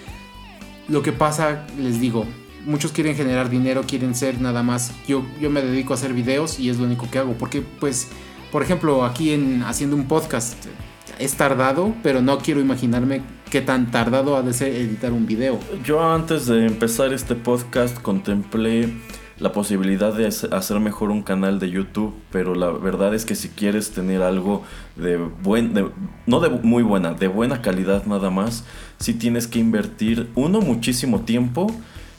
Lo que pasa, les digo, muchos quieren generar dinero, quieren ser nada más. Yo, yo me dedico a hacer videos y es lo único que hago. Porque, pues, por ejemplo, aquí en haciendo un podcast es tardado, pero no quiero imaginarme qué tan tardado ha de ser editar un video. Yo antes de empezar este podcast contemplé la posibilidad de hace- hacer mejor un canal de YouTube, pero la verdad es que si quieres tener algo de buen, de- no de muy buena, de buena calidad nada más, sí tienes que invertir uno muchísimo tiempo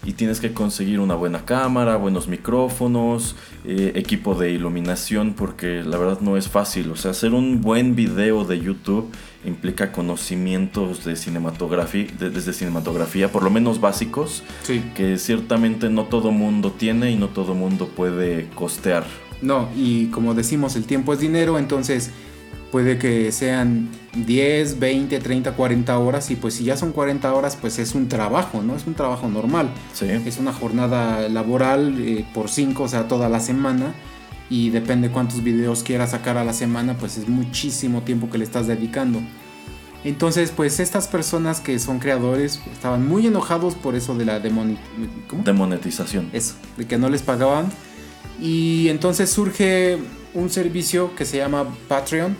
y tienes que conseguir una buena cámara, buenos micrófonos, eh, equipo de iluminación, porque la verdad no es fácil. O sea, hacer un buen video de YouTube implica conocimientos de cinematografía, de- desde cinematografía, por lo menos básicos, Sí. que ciertamente no todo mundo tiene y no todo mundo puede costear. No, y como decimos, el tiempo es dinero, entonces puede que sean 10, 20, 30, 40 horas y pues si ya son 40 horas pues es un trabajo, ¿no? Es un trabajo normal. Sí. Es una jornada laboral eh, por 5, o sea, toda la semana y depende cuántos videos quieras sacar a la semana, pues es muchísimo tiempo que le estás dedicando. Entonces, pues estas personas que son creadores estaban muy enojados por eso de la. Demonetización. eso, de que no les pagaban. Y entonces surge un servicio que se llama Patreon,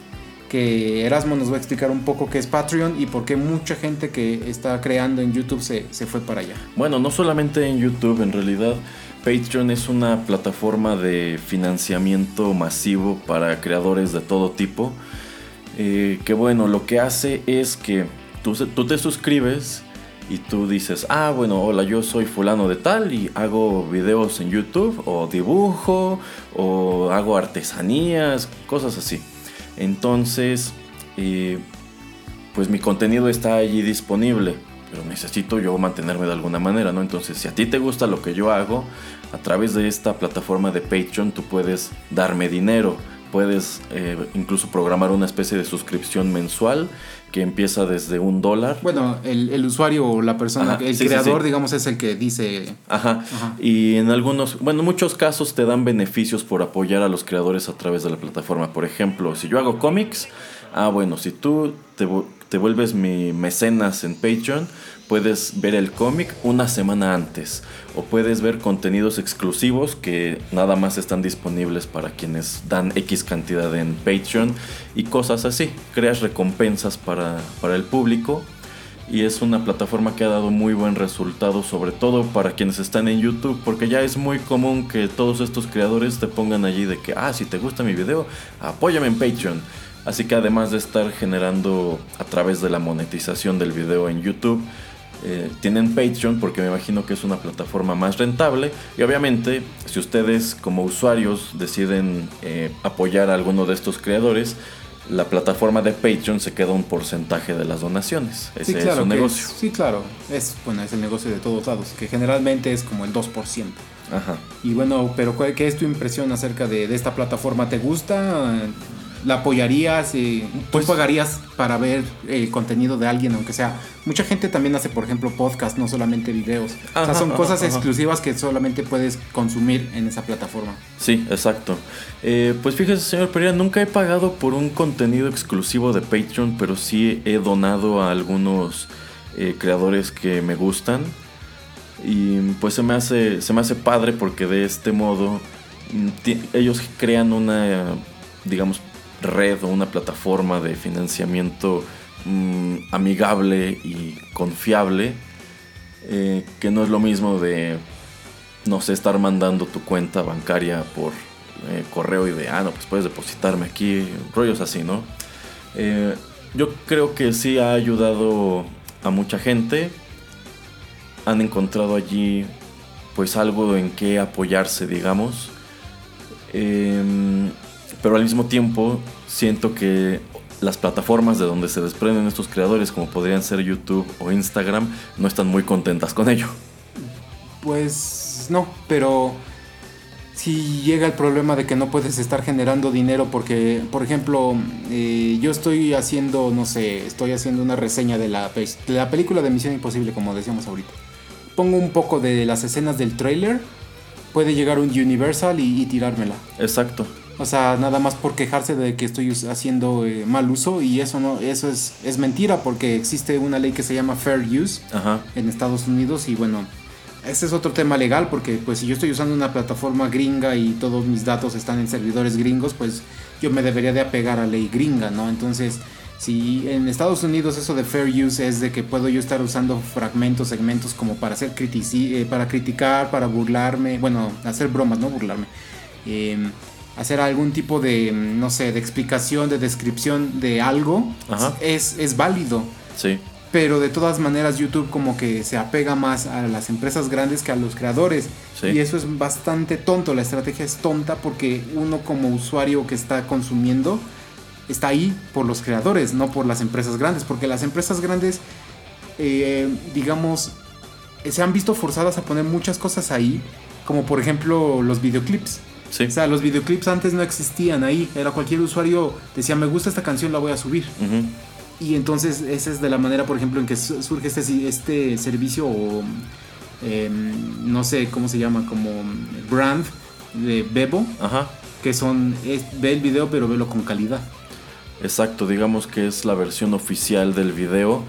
que Erasmo nos va a explicar un poco qué es Patreon y por qué mucha gente que está creando en YouTube se, se fue para allá. Bueno, no solamente en YouTube, en realidad Patreon es una plataforma de financiamiento masivo para creadores de todo tipo. eh, que bueno, lo que hace es que tú, tú te suscribes y tú dices, ah, bueno, hola, yo soy fulano de tal y hago videos en YouTube o dibujo o hago artesanías, cosas así. Entonces, eh, pues mi contenido está allí disponible, pero necesito yo mantenerme de alguna manera, ¿no? Entonces, si a ti te gusta lo que yo hago, a través de esta plataforma de Patreon tú puedes darme dinero, puedes eh, incluso programar una especie de suscripción mensual que empieza desde un dólar. Bueno, el, el usuario o la persona, Ajá, el sí, creador, sí. digamos, es el que dice... Ajá. Ajá. Y en algunos, bueno, en muchos casos te dan beneficios por apoyar a los creadores a través de la plataforma. Por ejemplo, si yo hago cómics, ah, bueno, si tú te, te vuelves mi mecenas en Patreon, puedes ver el cómic una semana antes. O puedes ver contenidos exclusivos que nada más están disponibles para quienes dan X cantidad en Patreon y cosas así. Creas recompensas para, para el público. y es una plataforma que ha dado muy buen resultado, sobre todo para quienes están en YouTube, porque ya es muy común que todos estos creadores te pongan allí de que, ah, si te gusta mi video, apóyame en Patreon. Así que además de estar generando a través de la monetización del video en YouTube, eh, tienen Patreon porque me imagino que es una plataforma más rentable y obviamente si ustedes como usuarios deciden eh, apoyar a alguno de estos creadores, la plataforma de Patreon se queda un porcentaje de las donaciones. Ese Sí, claro. es un que negocio. es- sí, claro. Es, bueno, es el negocio de todos lados, que generalmente es como el 2%. Ajá. Y bueno, pero ¿cuál- ¿qué es tu impresión acerca de, de esta plataforma? ¿Te gusta? ¿La apoyarías? Eh, ¿Tú Pues- pagarías para ver el contenido de alguien, aunque sea? Mucha gente también hace, por ejemplo, podcast, no solamente videos. o sea, Ajá, son ajá, cosas ajá. exclusivas que solamente puedes consumir en esa plataforma. Sí, exacto. Eh, pues fíjese, señor Pereira, nunca he pagado por un contenido exclusivo de Patreon, pero sí he donado a algunos eh, creadores que me gustan. Y pues se me hace, se me hace padre porque de este modo mm, ellos crean una, digamos, red o una plataforma de financiamiento mm, amigable y confiable, eh, que no es lo mismo de no sé, estar mandando tu cuenta bancaria por eh, correo y de, ah, no, pues puedes depositarme aquí, rollos así, ¿no? Eh, yo creo que sí ha ayudado a mucha gente. Han encontrado allí, pues, algo en que apoyarse, digamos. Em, pero al mismo tiempo, siento que las plataformas de donde se desprenden estos creadores, como podrían ser YouTube o Instagram, no están muy contentas con ello. Pues no, pero si llega el problema de que no puedes estar generando dinero porque, por ejemplo, eh, yo estoy haciendo, no sé, estoy haciendo una reseña de la, de la película de Misión Imposible, como decíamos ahorita. Pongo un poco de las escenas del trailer, puede llegar un Universal y, y tirármela. Exacto. O sea, nada más por quejarse de que estoy haciendo eh, mal uso y eso no, eso es, es mentira porque existe una ley que se llama Fair Use Ajá. en Estados Unidos y bueno, ese es otro tema legal porque pues si yo estoy usando una plataforma gringa y todos mis datos están en servidores gringos, pues yo me debería de apegar a ley gringa, ¿no? Entonces, si en Estados Unidos eso de fair use es de que puedo yo estar usando fragmentos, segmentos como para hacer critici eh, para criticar, para burlarme, bueno, hacer bromas, no burlarme. Em, hacer algún tipo de, mm, no sé, de explicación, de descripción de algo, Ajá. es, es válido. Sí. Pero de todas maneras YouTube como que se apega más a las empresas grandes que a los creadores. Sí. Y eso es bastante tonto, la estrategia es tonta porque uno como usuario que está consumiendo está ahí por los creadores, no por las empresas grandes. Porque las empresas grandes, eh, digamos, se han visto forzadas a poner muchas cosas ahí, como por ejemplo los videoclips. Sí. O sea, los videoclips antes no existían ahí. Era cualquier usuario decía, me gusta esta canción, la voy a subir. Y entonces esa es de la manera, por ejemplo, en que su- surge este, este servicio o em, no sé cómo se llama, como brand de Bebo, Ajá. que son, es- ve el video pero velo con calidad. Exacto, digamos que es la versión oficial del video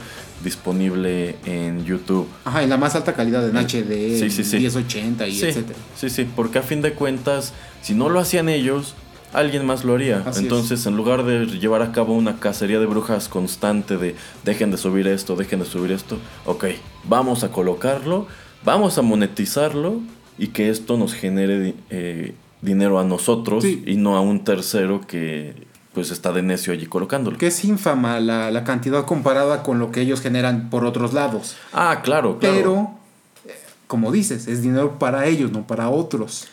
disponible en YouTube. Ajá, en la más alta calidad en HD, Sí, sí, sí. 1080 y Sí, etcétera. sí, sí, porque a fin de cuentas, si no lo hacían ellos, alguien más lo haría. Así Entonces, en lugar de llevar a cabo una cacería de brujas constante de dejen de subir esto, dejen de subir esto, ok, vamos a colocarlo, vamos a monetizarlo y que esto nos genere eh, dinero a nosotros y no a un tercero que pues está de necio allí colocándolo. Que es ínfama la, la cantidad comparada con lo que ellos generan por otros lados. Ah, claro, claro. Pero, eh, como dices, es dinero para ellos, no para otros.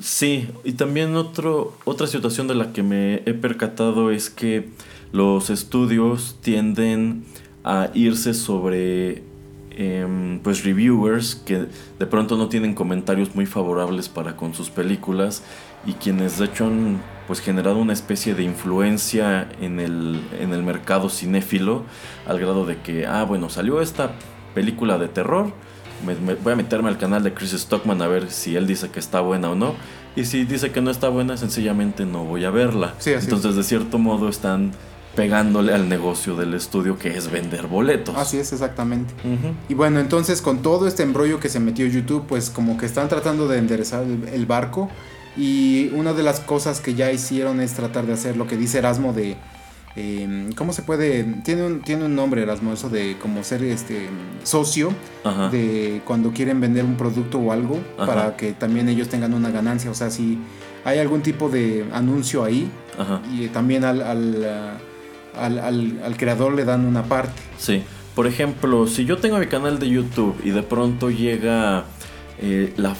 Sí, y también otro, otra situación de la que me he percatado es que los estudios tienden a irse sobre em, pues reviewers que de pronto no tienen comentarios muy favorables para con sus películas y quienes de hecho han pues generado una especie de influencia en el, en el mercado cinéfilo al grado de que, ah bueno, salió esta película de terror, me- me- voy a meterme al canal de Chris Stockman a ver si él dice que está buena o no. Y si dice que no está buena, sencillamente no voy a verla. Sí, Entonces, de cierto modo, están pegándole al negocio del estudio que es vender boletos. Así es, exactamente. Y bueno, entonces con todo este embrollo que se metió YouTube, pues como que están tratando de enderezar el, el barco. Y una de las cosas que ya hicieron es tratar de hacer lo que dice Erasmo de, eh, ¿cómo se puede? Tiene un, tiene un nombre, Erasmo, eso de como ser este socio Ajá. de cuando quieren vender un producto o algo Ajá. para que también ellos tengan una ganancia. O sea, si hay algún tipo de anuncio ahí Ajá. y también al, al, al, al- al creador le dan una parte. Sí. Por ejemplo, si yo tengo mi canal de YouTube y de pronto llega eh, la-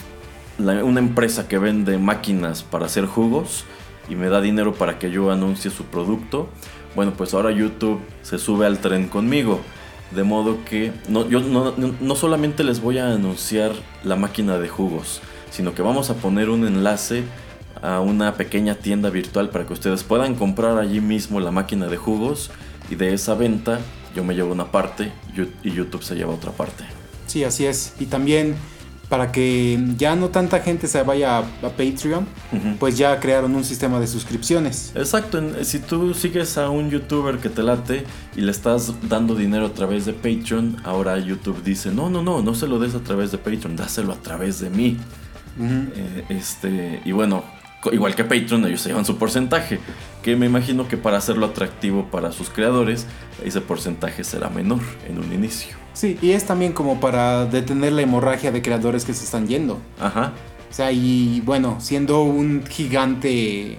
una empresa que vende máquinas para hacer jugos y me da dinero para que yo anuncie su producto, bueno, pues ahora YouTube se sube al tren conmigo. De modo que no, yo no, no- solamente les voy a anunciar la máquina de jugos, sino que vamos a poner un enlace a una pequeña tienda virtual para que ustedes puedan comprar allí mismo la máquina de jugos y de esa venta yo me llevo una parte y YouTube se lleva otra parte. Sí, así es. Y también para que ya no tanta gente se vaya a, a Patreon, pues ya crearon un sistema de suscripciones. Exacto, si tú sigues a un youtuber que te late y le estás dando dinero a través de Patreon, ahora YouTube dice, no, no, no, no se lo des a través de Patreon, dáselo a través de mí. Eh, este, y bueno, igual que Patreon, ellos se llevan su porcentaje, que me imagino que para hacerlo atractivo para sus creadores, ese porcentaje será menor en un inicio. Sí, y es también como para detener la hemorragia de creadores que se están yendo. Ajá, O sea, y bueno, siendo un gigante eh,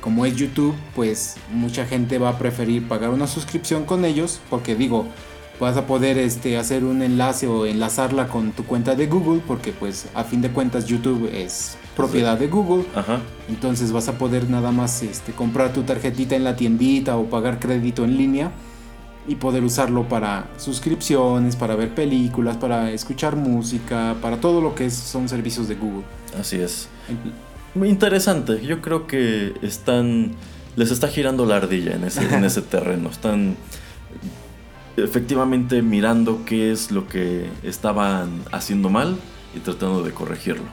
como es YouTube, pues mucha gente va a preferir pagar una suscripción con ellos, porque digo, vas a poder este, hacer un enlace o enlazarla con tu cuenta de Google, porque pues a fin de cuentas YouTube es propiedad de Google. ajá, Entonces vas a poder nada más este, comprar tu tarjetita en la tiendita o pagar crédito en línea y poder usarlo para suscripciones, para ver películas, para escuchar música, para todo lo que es- son servicios de Google. así es. Muy interesante, yo creo que están, les está girando la ardilla en ese, en ese [LAUGHS] terreno, están efectivamente mirando qué es lo que estaban haciendo mal y tratando de corregirlo.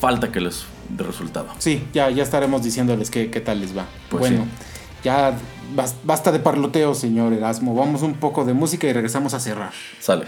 Falta que les dé resultado. Sí, ya, ya estaremos diciéndoles qué, qué tal les va. Pues bueno, sí. Ya bas- basta de parloteo, señor Erasmo. Vamos un poco de música y regresamos a cerrar. Sale.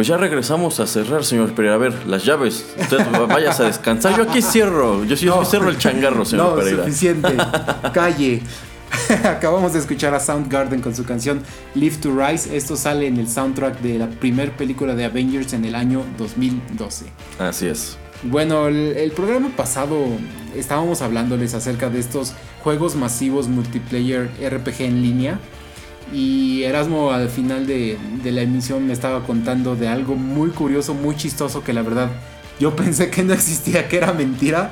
Pues ya regresamos a cerrar, señor Pereira. A ver, las llaves. Usted vayas a descansar. Yo aquí cierro. Yo sí cierro el changarro, señor no, Pereira. suficiente. [LAUGHS] Calle. [LAUGHS] Acabamos de escuchar a Soundgarden con su canción Live to Rise. Esto sale en el soundtrack de la primera película de Avengers en el año 2012. Así es. Bueno, el, el programa pasado estábamos hablándoles acerca de estos juegos masivos multiplayer RPG en línea. Y Erasmo al final de, de la emisión me estaba contando de algo muy curioso, muy chistoso que la verdad yo [LAUGHS] pensé que no existía, que era mentira.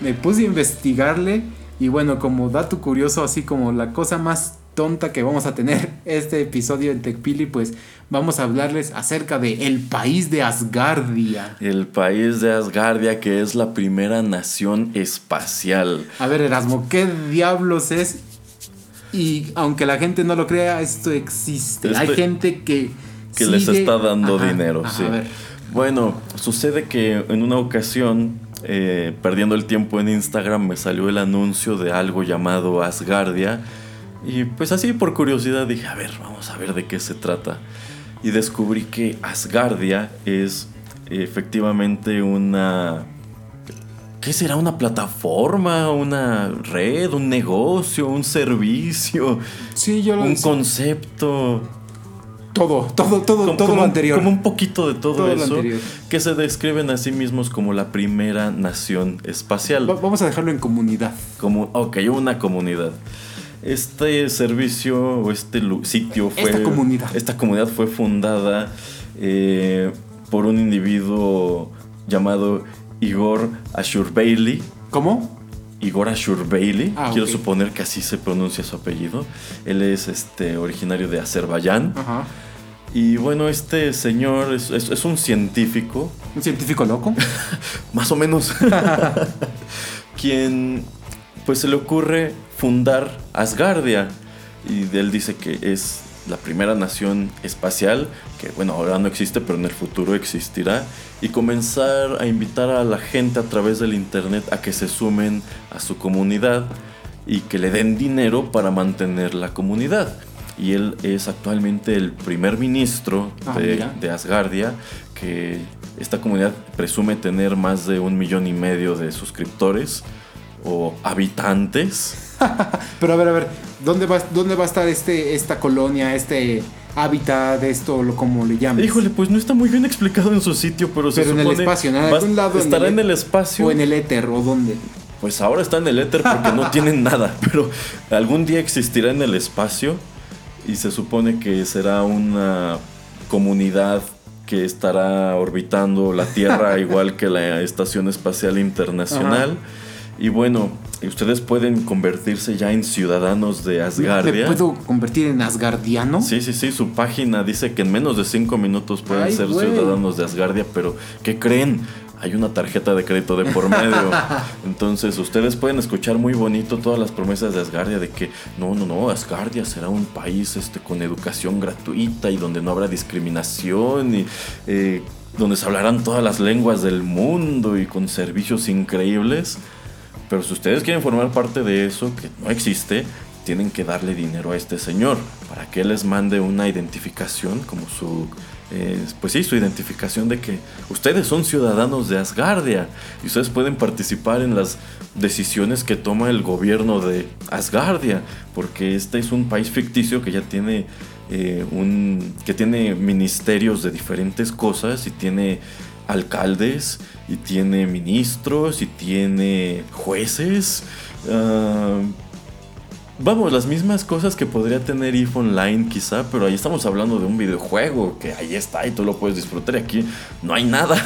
Me puse a investigarle y bueno, como dato curioso, así como la cosa más tonta que vamos a tener [LAUGHS] este episodio en TechPili, pues vamos a hablarles acerca de el país de Asgardia. El país de Asgardia, que es la primera nación espacial. A ver, Erasmo, ¿qué diablos es? Y aunque la gente no lo crea, esto existe. Este- Hay gente que... que les está dando Ajá, dinero. ajá, sí. A ver, Bueno, sucede que en una ocasión, eh, perdiendo el tiempo en Instagram, me salió el anuncio de algo llamado Asgardia. Y pues así por curiosidad dije, a ver, vamos a ver de qué se trata. Y descubrí que Asgardia es efectivamente una... ¿Qué será? ¿Una plataforma? ¿Una red? ¿Un negocio? ¿Un servicio? sí, yo lo ¿Un concepto? Todo, todo, todo, como, todo como lo anterior. Como un poquito de todo, eso. Que se describen a sí mismos como la primera nación espacial. Va- Vamos a dejarlo en comunidad. Como, ok, una comunidad. Este servicio o este sitio fue. Esta comunidad. Esta comunidad fue fundada eh, por un individuo llamado Igor Ashurbeili. ¿Cómo? Igor Ashurbeili. Ah, Quiero suponer que así se pronuncia su apellido. Él es este, originario de Azerbaiyán. Ajá. Y bueno, este señor es, es- es un científico, ¿Un científico loco? [LAUGHS] más o menos, [LAUGHS] quien pues se le ocurre fundar Asgardia. Y él dice que es la primera nación espacial, que bueno, ahora no existe, pero en el futuro existirá. Y comenzar a invitar a la gente a través del internet a que se sumen a su comunidad y que le den dinero para mantener la comunidad. Y él es actualmente el primer ministro Ah, de, Asgardia, que esta comunidad presume tener más de un millón y medio de suscriptores o habitantes. [LAUGHS] Pero a ver, a ver, ¿dónde va, dónde va a estar este, esta colonia, este hábitat, esto, lo como le llaman? Híjole, pues no está muy bien explicado en su sitio, pero, se Pero en el supone espacio, ¿no? En va- algún lado en estará el- en el espacio. O en el éter, o dónde. Pues ahora está en el éter porque no [LAUGHS] tienen nada, pero algún día existirá en el espacio y se supone que será una comunidad que estará orbitando la Tierra [LAUGHS] igual que la Estación Espacial Internacional. Y bueno, ustedes pueden convertirse ya en ciudadanos de ¿Me Asgardia. puedo convertir en asgardiano? Sí, sí, sí, su página dice que en menos de cinco minutos pueden Ay, ser ciudadanos de Asgardia, pero ¿qué creen? Hay una tarjeta de crédito de por medio. [LAUGHS] Entonces, ustedes pueden escuchar muy bonito todas las promesas de Asgardia de que no, no, no, Asgardia será un país este, con educación gratuita y donde no habrá discriminación y eh, donde se hablarán todas las lenguas del mundo y con servicios increíbles. Pero si ustedes quieren formar parte de eso, que no existe, tienen que darle dinero a este señor para que les mande una identificación como su... eh, pues sí, su identificación de que ustedes son ciudadanos de Asgardia y ustedes pueden participar en las decisiones que toma el gobierno de Asgardia, porque este es un país ficticio que ya tiene eh, un que tiene ministerios de diferentes cosas y tiene alcaldes y tiene ministros y tiene jueces. ah, vamos, las mismas cosas que podría tener IF Online quizá, pero ahí estamos hablando de un videojuego que ahí está y tú lo puedes disfrutar y aquí no hay nada.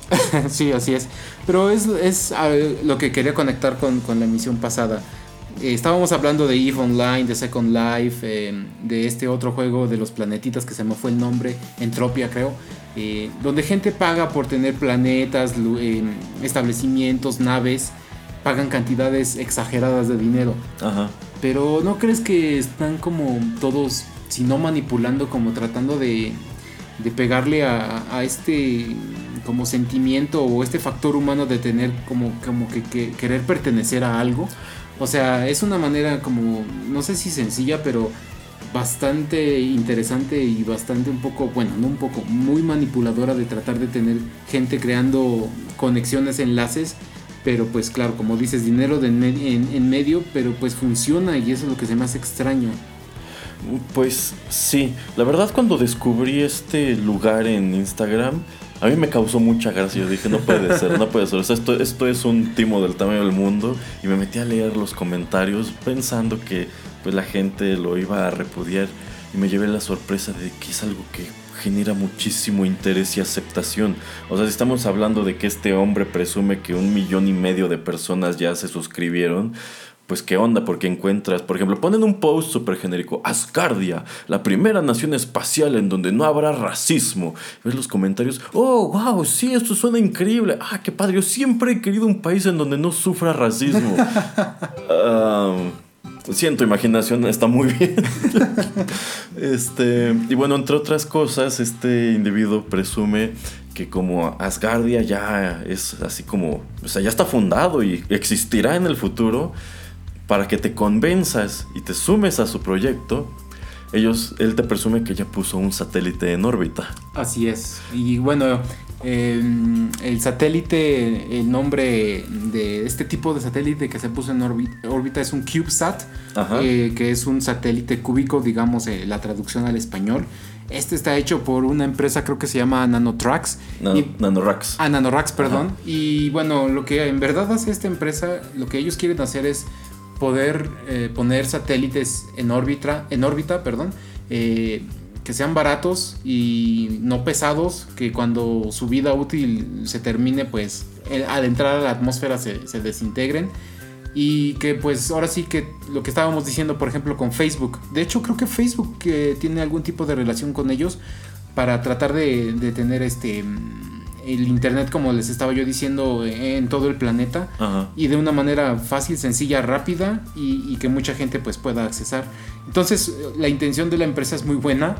[LAUGHS] sí, así es. Pero es, es lo que quería conectar con, con la emisión pasada. Eh, estábamos hablando de EVE Online, de Second Life, eh, de este otro juego de los planetitas que se me fue el nombre, Entropia creo, eh, donde gente paga por tener planetas, eh, establecimientos, naves, pagan cantidades exageradas de dinero. Ajá. Pero ¿no crees que están como todos, si no manipulando, como tratando de, de pegarle a, a este como sentimiento o este factor humano de tener como, como que, que querer pertenecer a algo? O sea, es una manera como, no sé si sencilla, pero bastante interesante y bastante un poco, bueno, no un poco, muy manipuladora de tratar de tener gente creando conexiones, enlaces, pero pues claro, como dices, dinero de en, en- en medio, pero pues funciona y eso es lo que se me hace extraño. Pues sí, la verdad cuando descubrí este lugar en Instagram, a mí me causó mucha gracia. Yo dije, no puede [LAUGHS] ser, no puede ser. O sea, esto, esto es un timo del tamaño del mundo. Y me metí a leer los comentarios pensando que pues, la gente lo iba a repudiar. Y me llevé la sorpresa de que es algo que genera muchísimo interés y aceptación. O sea, si estamos hablando de que este hombre presume que un millón y medio de personas ya se suscribieron, pues qué onda, porque encuentras, por ejemplo, ponen un post súper genérico, Asgardia, la primera nación espacial en donde no habrá racismo. Ves los comentarios, oh, wow, sí, esto suena increíble. Ah, qué padre, yo siempre he querido un país en donde no sufra racismo. [LAUGHS] Siento, imaginación está muy [LAUGHS] bien. este, y bueno, entre otras cosas, este individuo presume que como Asgardia ya es así como, o sea, ya está fundado y existirá en el futuro, para que te convenzas y te sumes a su proyecto, ellos, él te presume que ya puso un satélite en órbita. Así es. Y bueno, el satélite, el nombre de este tipo de satélite que se puso en órbi- órbita es un CubeSat, eh, que es un satélite cúbico, digamos, eh, la traducción al español. Este está hecho por una empresa, creo que se llama Nanotrax. Na- y- Nanorax. Ah, Nanorax, perdón. Y bueno, lo que en verdad hace esta empresa, lo que ellos quieren hacer es poder eh, poner satélites en órbita, en órbita, perdón, eh, que sean baratos y no pesados, que cuando su vida útil se termine, pues eh, al entrar a la atmósfera se, se desintegren. Y que pues ahora sí que lo que estábamos diciendo, por ejemplo, con Facebook. De hecho, creo que Facebook eh, tiene algún tipo de relación con ellos para tratar de, de tener este mm, el internet, como les estaba yo diciendo, en todo el planeta. Ajá. Y de una manera fácil, sencilla, rápida y, y que mucha gente pues pueda accesar. Entonces, la intención de la empresa es muy buena.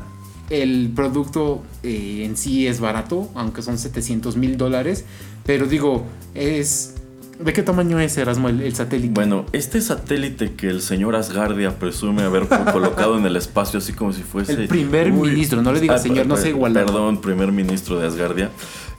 El producto eh, en sí es barato, aunque son 700 mil dólares. Pero digo, es... ¿De qué tamaño es Erasmo el, el satélite? Bueno, este satélite que el señor Asgardia presume haber colocado en el espacio, así como si fuese. El primer ministro, no le digas señor, no per- sea igualado. Perdón, primer ministro de Asgardia.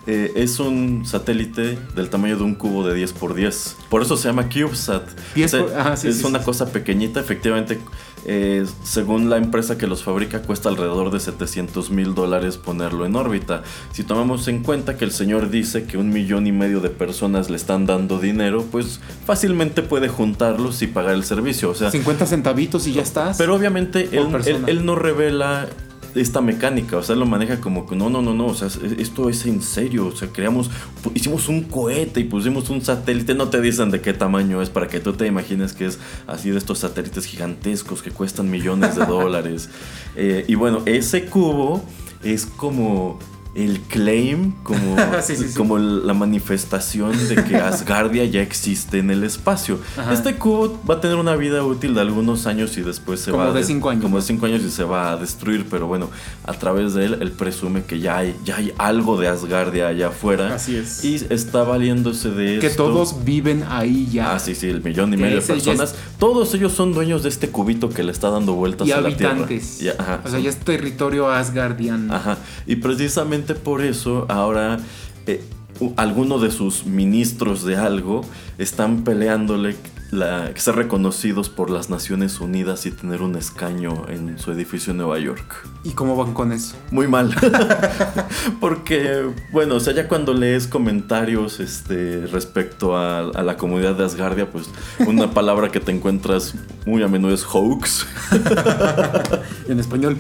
Eh, es un satélite del tamaño de un cubo de 10 por 10. Por eso se llama CubeSat. 10 por- ajá, sí, es sí, una sí. cosa pequeñita, efectivamente. Eh, según la empresa que los fabrica, cuesta alrededor de 700 mil dólares ponerlo en órbita. Si tomamos en cuenta que el señor dice que un millón y medio de personas le están dando dinero, pues fácilmente puede juntarlos y pagar el servicio. O sea, 50 centavitos y ya estás. pero obviamente él no revela esta mecánica, o sea, lo maneja como que no, no, no, no, o sea, es- esto es en serio, o sea, creamos, hicimos un cohete y pusimos un satélite, no te dicen de qué tamaño es para que tú te imagines que es así de estos satélites gigantescos que cuestan millones de [LAUGHS] dólares. Eh, y bueno, ese cubo es como el claim, como, [LAUGHS] Sí, sí, sí. como la manifestación de que [LAUGHS] Asgardia ya existe en el espacio. Ajá. Este cubo va a tener una vida útil de algunos años y después se Como va a de cinco años, Como de cinco años y se va a destruir, pero bueno, a través de él, él presume que ya hay, ya hay algo de Asgardia allá afuera. Así es. Y está valiéndose de que esto. todos viven ahí ya. Ah, sí, sí, el millón y medio de personas. Todos ellos son dueños de este cubito que le está dando vueltas y a la habitantes. Tierra. Y- ajá, o sea, ya es territorio asgardiano. Ajá. Y precisamente por eso ahora eh, u- alguno de sus ministros de algo están peleándole la, ser reconocidos por las Naciones Unidas y tener un escaño en su edificio en Nueva York. ¿Y cómo van con eso? Muy mal. [LAUGHS] Porque, bueno, o sea, ya cuando lees comentarios este, respecto a, a la comunidad de Asgardia, pues una [LAUGHS] palabra que te encuentras muy a menudo es hoax, [LAUGHS] En español,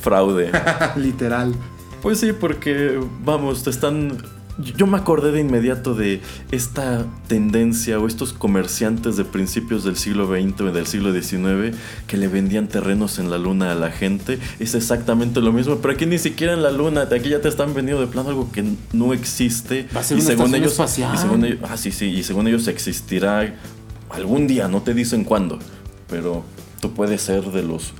fraude. literal. Pues sí, porque vamos, te están. Yo me acordé de inmediato de esta tendencia o estos comerciantes de principios del siglo XX o del siglo XIX que le vendían terrenos en la luna a la gente. Es exactamente lo mismo, pero aquí ni siquiera en la luna, aquí ya te están vendiendo de plano algo que no existe. Va a ser una estación espacial. Y según ellos, ah, sí, sí, y según ellos existirá algún día, no te dicen cuándo, pero tú puedes ser de los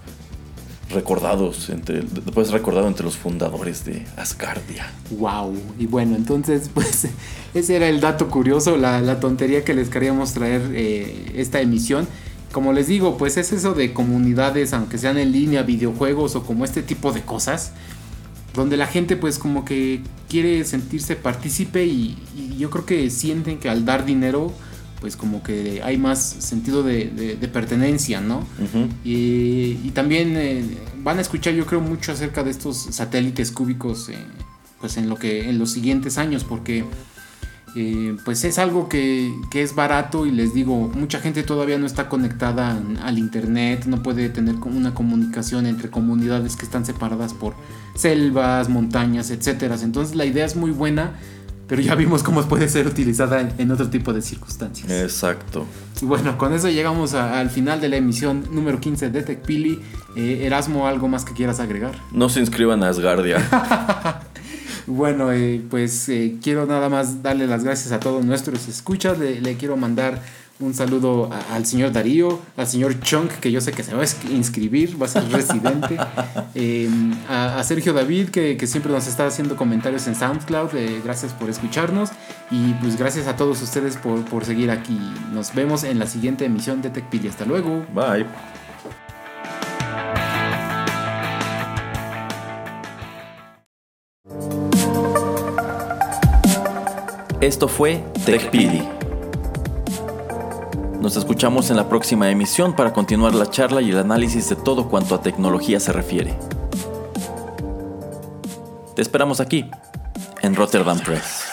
recordados entre después recordado entre los fundadores de Asgardia. Wow. Y bueno, entonces, [LAUGHS] pues, ese era el dato curioso, la, la tontería que les queríamos traer eh, esta emisión. como les digo, pues es eso de comunidades, aunque sean en línea, videojuegos o como este tipo de cosas, donde la gente pues como que quiere sentirse partícipe y, y yo creo que sienten que al dar dinero pues como que hay más sentido de, de- de pertenencia, ¿no? Y, y también eh, van a escuchar yo creo mucho acerca de estos satélites cúbicos eh, pues en lo que en los siguientes años porque eh, pues es algo que, que es barato y les digo mucha gente todavía no está conectada al internet no puede tener una comunicación entre comunidades que están separadas por selvas montañas etcétera entonces la idea es muy buena pero ya vimos cómo puede ser utilizada en, en otro tipo de circunstancias Exacto. y bueno, con eso llegamos a- al final de la emisión número 15 de TechPili. Eh, Erasmo, ¿algo más que quieras agregar? No se inscriban a Asgardia. [LAUGHS] Bueno, eh, pues eh, quiero nada más darle las gracias a todos nuestros escuchas. Le, le quiero mandar un saludo a- al señor Darío, al señor Chunk, que yo sé que se va a inscribir, va a ser residente. [LAUGHS] eh, a, a Sergio David, que, que siempre nos está haciendo comentarios en SoundCloud. eh, gracias por escucharnos. Y pues gracias a todos ustedes por, por seguir aquí. Nos vemos en la siguiente emisión de TechPili. Hasta luego. Bye. Esto fue TechPili. Nos escuchamos en la próxima emisión para continuar la charla y el análisis de todo cuanto a tecnología se refiere. Te esperamos aquí, en Rotterdam Press.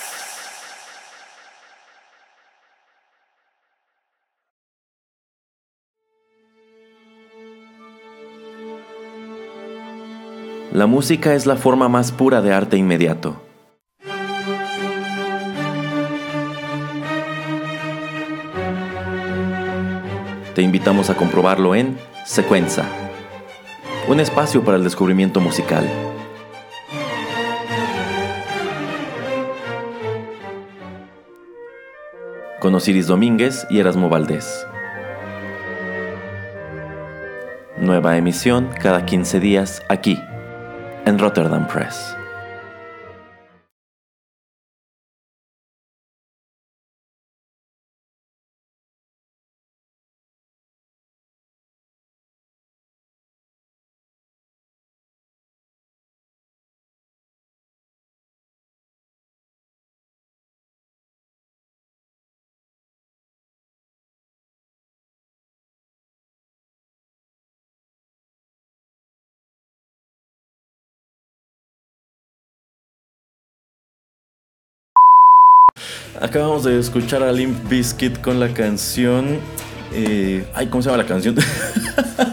La música es la forma más pura de arte inmediato. Te invitamos a comprobarlo en Secuenza, un espacio para el descubrimiento musical. Con Osiris Domínguez y Erasmo Valdés. Nueva emisión cada 15 días aquí, en Rotterdam Press. Acabamos de escuchar a Limp Bizkit con la canción. eh, ay, ¿cómo se llama la canción? [LAUGHS]